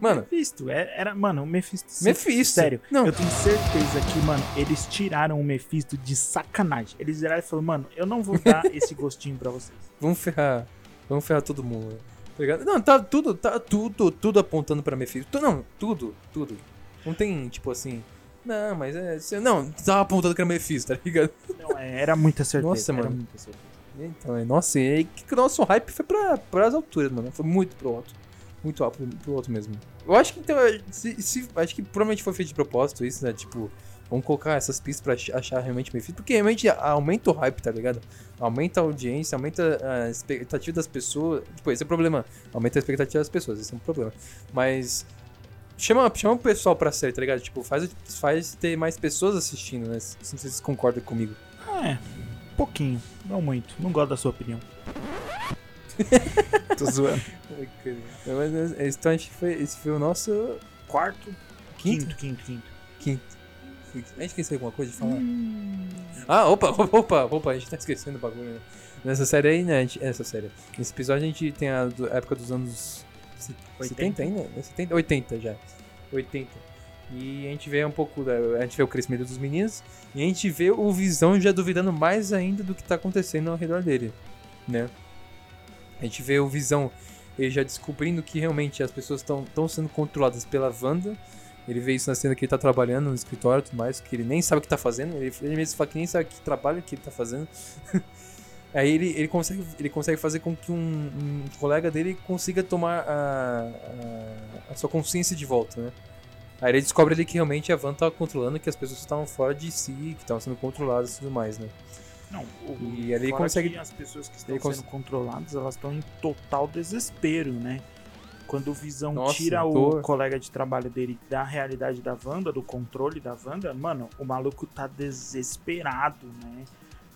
Mano, Mephisto, é- era, mano, o Mephisto. Mephisto. Sério, Não, eu tenho certeza que, mano, eles tiraram o Mephisto de sacanagem. Eles viraram e falaram, mano, eu não vou dar esse gostinho pra vocês. vamos ferrar. Vamos ferrar todo mundo. Tá ligado? Não, tá tudo, tá tudo, tudo apontando pra Mephisto. Não, tudo, tudo. Não tem, tipo assim. Não, mas é. Não, tava apontando que era Mephisto, tá ligado? Não, é, era muita certeza. Nossa, mano. muita certeza. Então, é, nossa, e que o nosso hype foi pra, pras alturas, mano. Foi muito pro alto. Muito alto pro alto mesmo. Eu acho que então. Se, se- acho que provavelmente foi feito de propósito isso, né? Tipo, Vamos colocar essas pistas pra ach- achar realmente Mephisto. Porque realmente aumenta o hype, tá ligado? Aumenta a audiência, aumenta a expectativa das pessoas. Tipo, esse é o problema. Aumenta a expectativa das pessoas, esse é um problema. Mas. Chama, chama o pessoal pra série, tá ligado? Tipo, faz, faz ter mais pessoas assistindo, né? Não sei se vocês concordam comigo. É, pouquinho, não muito. Não gosto da sua opinião. Tô zoando. Ai, cara. Mas, Então, a gente foi, esse foi o nosso Quarto, quinto. quinto, quinto, quinto. Quinto. A gente esqueceu alguma coisa de falar? Ah, opa, opa, opa, a gente tá esquecendo o bagulho, né? Nessa série aí, né? a gente- Essa série. Nesse episódio a gente tem a do- época dos anos se- 70 ainda? É 70? 80 já. 80. E a gente vê um pouco. Da, a gente vê o crescimento dos meninos. E a gente vê o Visão já duvidando mais ainda do que tá acontecendo ao redor dele. Né? A gente vê o Visão ele já descobrindo que realmente as pessoas estão sendo controladas pela Wanda. Ele vê isso na cena que ele tá trabalhando no escritório e tudo mais, que ele nem sabe o que tá fazendo. Ele, ele mesmo fala que nem sabe que trabalho que ele tá fazendo. Aí ele, ele, consegue, ele consegue fazer com que um, um colega dele consiga tomar a, a, a sua consciência de volta, né? Aí ele descobre ali que realmente a Van tá controlando, que as pessoas estavam fora de si, que estavam sendo controladas e tudo mais, né? Não, o, E ali fora consegue- as pessoas que estão ele cons- sendo controladas, elas estão em total desespero, né? Quando o Visão Nossa, tira o colega de trabalho dele da realidade da Wanda, do controle da Wanda, mano, o maluco tá desesperado, né?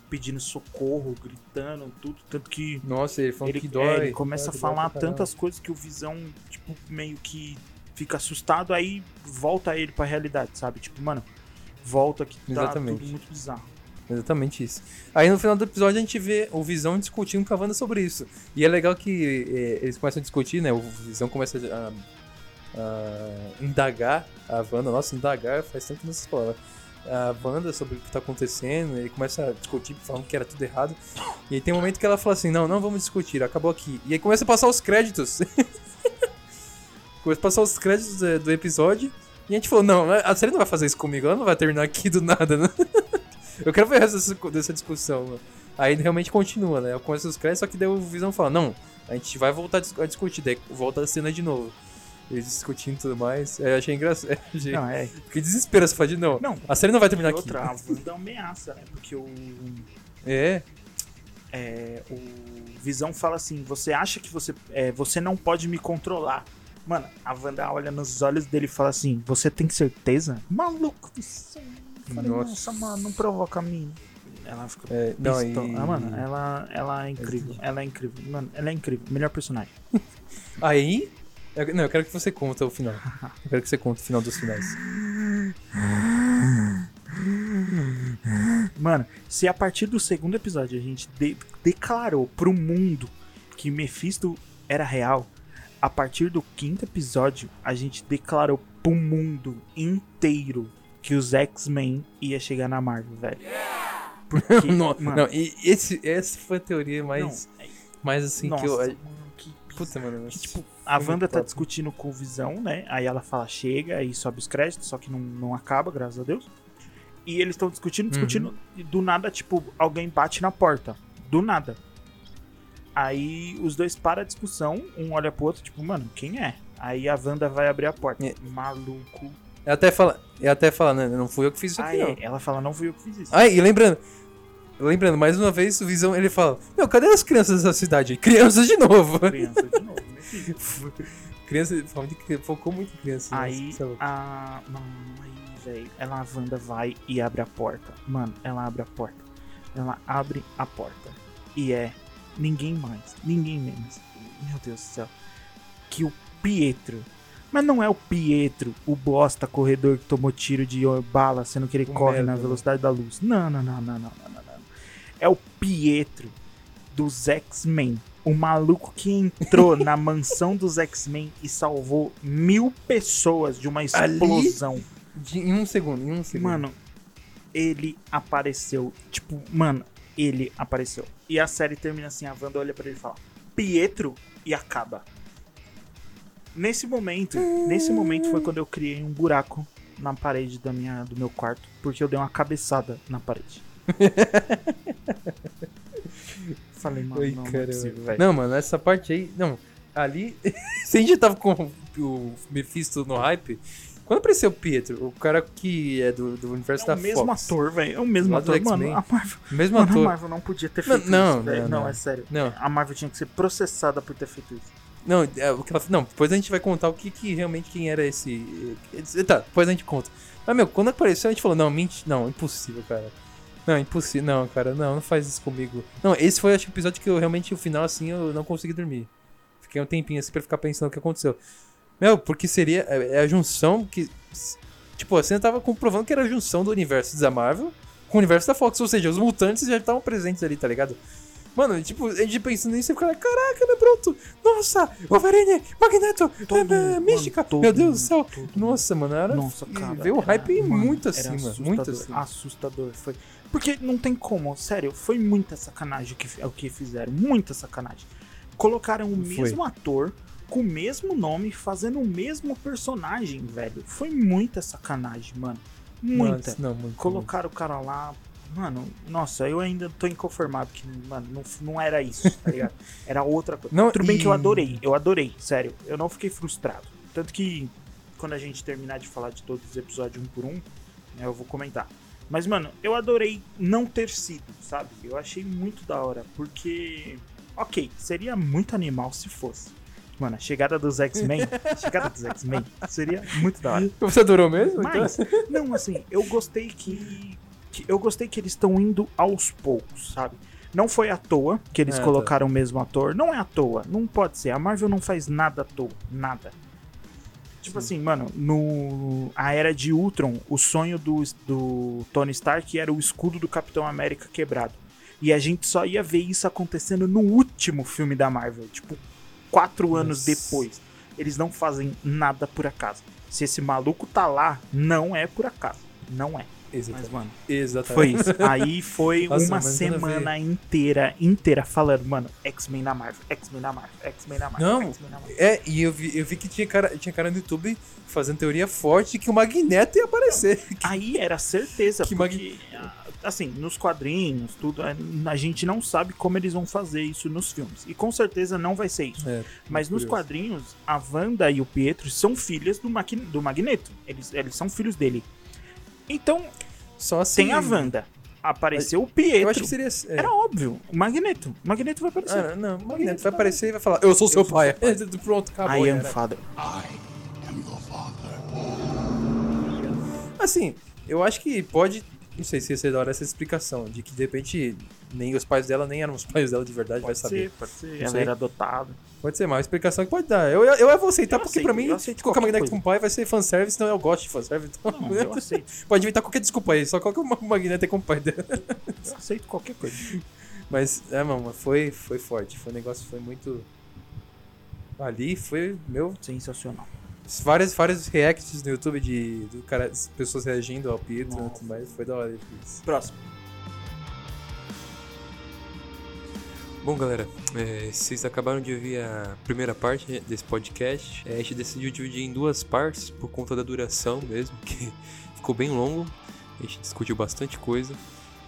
Pedindo socorro, gritando, tudo. Tanto que Nossa, ele falou ele, que é, dói. ele começa dói, a falar tantas coisas que o Visão, tipo, meio que fica assustado, aí volta ele pra realidade, sabe? Tipo, mano, volta que tá Exatamente. tudo muito bizarro. Exatamente isso. Aí no final do episódio a gente vê o Visão discutindo com a Wanda sobre isso. E é legal que é, eles começam a discutir, né? O Visão começa a, a indagar a Wanda. Nossa, indagar faz tempo nessa escola. A Wanda sobre o que tá acontecendo. Ele começa a discutir, falando que era tudo errado. E aí tem um momento que ela fala assim: Não, não vamos discutir, acabou aqui. E aí começa a passar os créditos. começa a passar os créditos é, do episódio. E a gente falou: Não, a série não vai fazer isso comigo, ela não vai terminar aqui do nada, né? Eu quero ver resto dessa, discussão. mano. Aí realmente continua, né? Começa os créditos, só que daí o Visão fala, não, a gente vai voltar a dis- a discutir, daí volta a cena de novo. Eles discutindo e tudo mais. Eu achei engraçado. Achei... Não, é. Fiquei desespero, você fala de não. Não, A série não vai terminar aqui. outra, a Wanda ameaça, né? Porque o, É, é, o Visão fala assim: você acha que você, é, você não pode me controlar. Mano, a Wanda olha nos olhos dele e fala assim: Você tem certeza? Maluco do céu. Falei, Nossa. Nossa, mano, não provoca a mim. Ela fica é não, e... Ah, mano, ela, ela é incrível. Ela é incrível. Mano, ela é incrível. Melhor personagem. Aí... eu- não, eu quero que você conta o final. Eu quero que você conte o final dos finais. Mano, se a partir do segundo episódio a gente de- declarou pro mundo que Mephisto era real, a partir do quinto episódio a gente declarou pro mundo inteiro que os X-Men ia chegar na Marvel, velho. Porque, não, mano, não, e esse, essa foi a teoria mais, não, é- mais assim nossa, que eu... mano, que Puta, mano. que, tipo, a Wanda tá top. discutindo com o Visão, né? Aí ela fala, chega, aí sobe os créditos, só que não, não acaba, graças a Deus. E eles estão discutindo, discutindo, Uhum. e do nada, tipo, alguém bate na porta. Do nada. Aí os dois param a discussão, um olha pro outro, tipo, mano, quem é? Aí a Wanda vai abrir a porta. É. Maluco. Eu até fala, eu até fala, né? Não fui eu que fiz isso aqui, Aí não. ela fala, não fui eu que fiz isso. Ah, e lembrando, lembrando, mais uma vez, o Visão, ele fala, meu, cadê as crianças da cidade? Crianças de novo. Criança de novo, Mephisto. Criança, focou muito em criança. Aí sei lá. a. Mano, aí, velho. Ela, a Wanda vai e abre a porta. Mano, ela abre a porta. Ela abre a porta. E é ninguém mais, ninguém menos. Meu Deus do céu. Que o Pietro. Mas não é o Pietro, o bosta corredor que tomou tiro de bala, sendo que ele O corre merda, na né? velocidade da luz. Não, não, não, não, não, não, não, não. É o Pietro dos X-Men. O maluco que entrou na mansão dos X-Men e salvou mil pessoas de uma Ali? explosão. De- em um segundo, em um segundo. Mano, ele apareceu. Tipo, mano, ele apareceu. E a série termina assim: a Wanda olha pra ele e fala: Pietro, e acaba. Nesse momento, nesse momento foi quando eu criei um buraco na parede da minha, do meu quarto, porque eu dei uma cabeçada na parede. Falei, mano, Ai, não, não é possível. Não, mano, essa parte aí. Não, ali. se a gente tava com o Mephisto no hype, Quando apareceu o Pietro, o cara que é do, do universo É da o mesmo Fox. ator, velho. É o mesmo ator. Mano, a Marvel, Mesmo mano, a ator. Marvel não podia ter feito não, isso, não, Não, não. é sério. Não. A Marvel tinha que ser processada por ter feito isso. Não, é, o que ela, não, depois a gente vai contar o que, que realmente quem era esse. Tá, depois a gente conta. Mas, meu, quando apareceu, a gente falou: não, mente, não, impossível, cara. Não, impossível, não, cara, não, não faz isso comigo. Não, esse foi acho, o episódio que eu realmente, o final, assim, eu não consegui dormir. Fiquei um tempinho assim pra ficar pensando o que aconteceu. Meu, porque seria. É é a junção que. Tipo, a cena tava comprovando que era a junção do universo da Marvel com o universo da Fox, ou seja, os mutantes já estavam presentes ali, tá ligado? Mano, tipo, a gente pensando nisso e fica, caraca, meu pronto! Nossa! Wolverine! Magneto! Todo é, Mística! mano, todo meu Deus do céu! todo. Nossa, mano, era. Nossa, cara. Veio o hype mano, muito acima, assustador, muito acima. Assustador. Foi. Porque não tem como, sério, foi muita sacanagem o que, o que fizeram. Muita sacanagem. Colocaram o Foi. mesmo ator com o mesmo nome fazendo o mesmo personagem, velho. Foi muita sacanagem, mano. Muita. Nossa, não, muito. Colocaram o cara lá. Mano, nossa, eu ainda tô inconformado que, mano, não, não era isso, tá ligado? Era outra coisa. Não, Tudo bem que eu e- adorei, eu adorei, sério. Eu não fiquei frustrado. Tanto que quando a gente terminar de falar de todos os episódios um por um, né, eu vou comentar. Mas, mano, eu adorei não ter sido, sabe? Eu achei muito da hora, porque. Ok, seria muito animal se fosse. Mano, a chegada dos X-Men. a chegada dos X-Men seria muito da hora. Você adorou mesmo? Então- Mas, não, assim, eu gostei que, que- eu gostei que eles estão indo aos poucos, sabe? Não foi à toa que eles Ah, tá. colocaram o mesmo ator. Não é à toa, não pode ser. A Marvel não faz nada à toa, nada. Tipo Sim. assim, mano, no a era de Ultron, o sonho do, do Tony Stark era o escudo do Capitão América quebrado. E a gente só ia ver isso acontecendo no último filme da Marvel, tipo, quatro anos Nossa. depois. Eles não fazem nada por acaso. Se esse maluco tá lá, não é por acaso. Não é. Mas, Exatamente. mano, Exatamente. foi isso. Aí foi Nossa, uma mas semana inteira, inteira, falando, mano, X-Men na Marvel, X-Men na Marvel, X-Men na Marvel, Não, X-Men na Marvel. É, e eu vi, eu vi que tinha cara, tinha cara no YouTube fazendo teoria forte que o Magneto ia aparecer. Aí era certeza, Que porque, ah, assim, nos quadrinhos, tudo, a a gente não sabe como eles vão fazer isso nos filmes. E com certeza não vai ser isso. É, Mas nos curioso. quadrinhos, a Wanda e o Pietro são filhas do, Maqui- do Magneto. Eles, eles são filhos dele. Então, Só assim. tem a Wanda. Apareceu o Eu Pietro. acho que seria. é. Era óbvio. O Magneto. O Magneto vai aparecer. Ah, não, o Magneto vai aparecer e vai falar: Eu sou seu Eu sou pai. seu Pronto, acabou. I am era. father. Assim, eu acho que pode. Não sei se ia ser da hora essa explicação, de que de repente nem os pais dela nem eram os pais dela de verdade, vai Pode saber. ser, pode ser. Não Ela sei. era adotada. Pode ser, mas uma explicação que pode dar. Eu, eu, eu vou aceitar, Eu porque aceito, pra mim, colocar qualquer Magneto coisa. com pai vai ser fanservice, então eu gosto de fanservice. Então, Não, eu aceito. pode inventar qualquer desculpa aí, só coloca o Magneto com o pai dela. Eu aceito qualquer coisa. Mas, é, mano, foi, foi forte. Foi um negócio, foi muito. Ali foi, meu, Sensacional. várias, vários reacts no YouTube de do cara, as pessoas reagindo ao Pietro e tudo mais. Foi da hora isso. Próximo. Bom, galera, é, vocês acabaram de ouvir a primeira parte desse podcast. É, a gente decidiu dividir em duas partes por conta da duração mesmo, que ficou bem longo. A gente discutiu bastante coisa.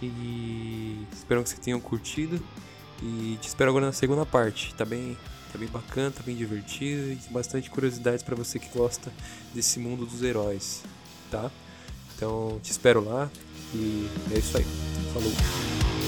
E espero que vocês tenham curtido. E te espero agora na segunda parte. Tá bem, tá bem bacana, tá bem divertido e tem bastante curiosidades pra você que gosta desse mundo dos heróis, tá? Então te espero lá e é isso aí. Falou.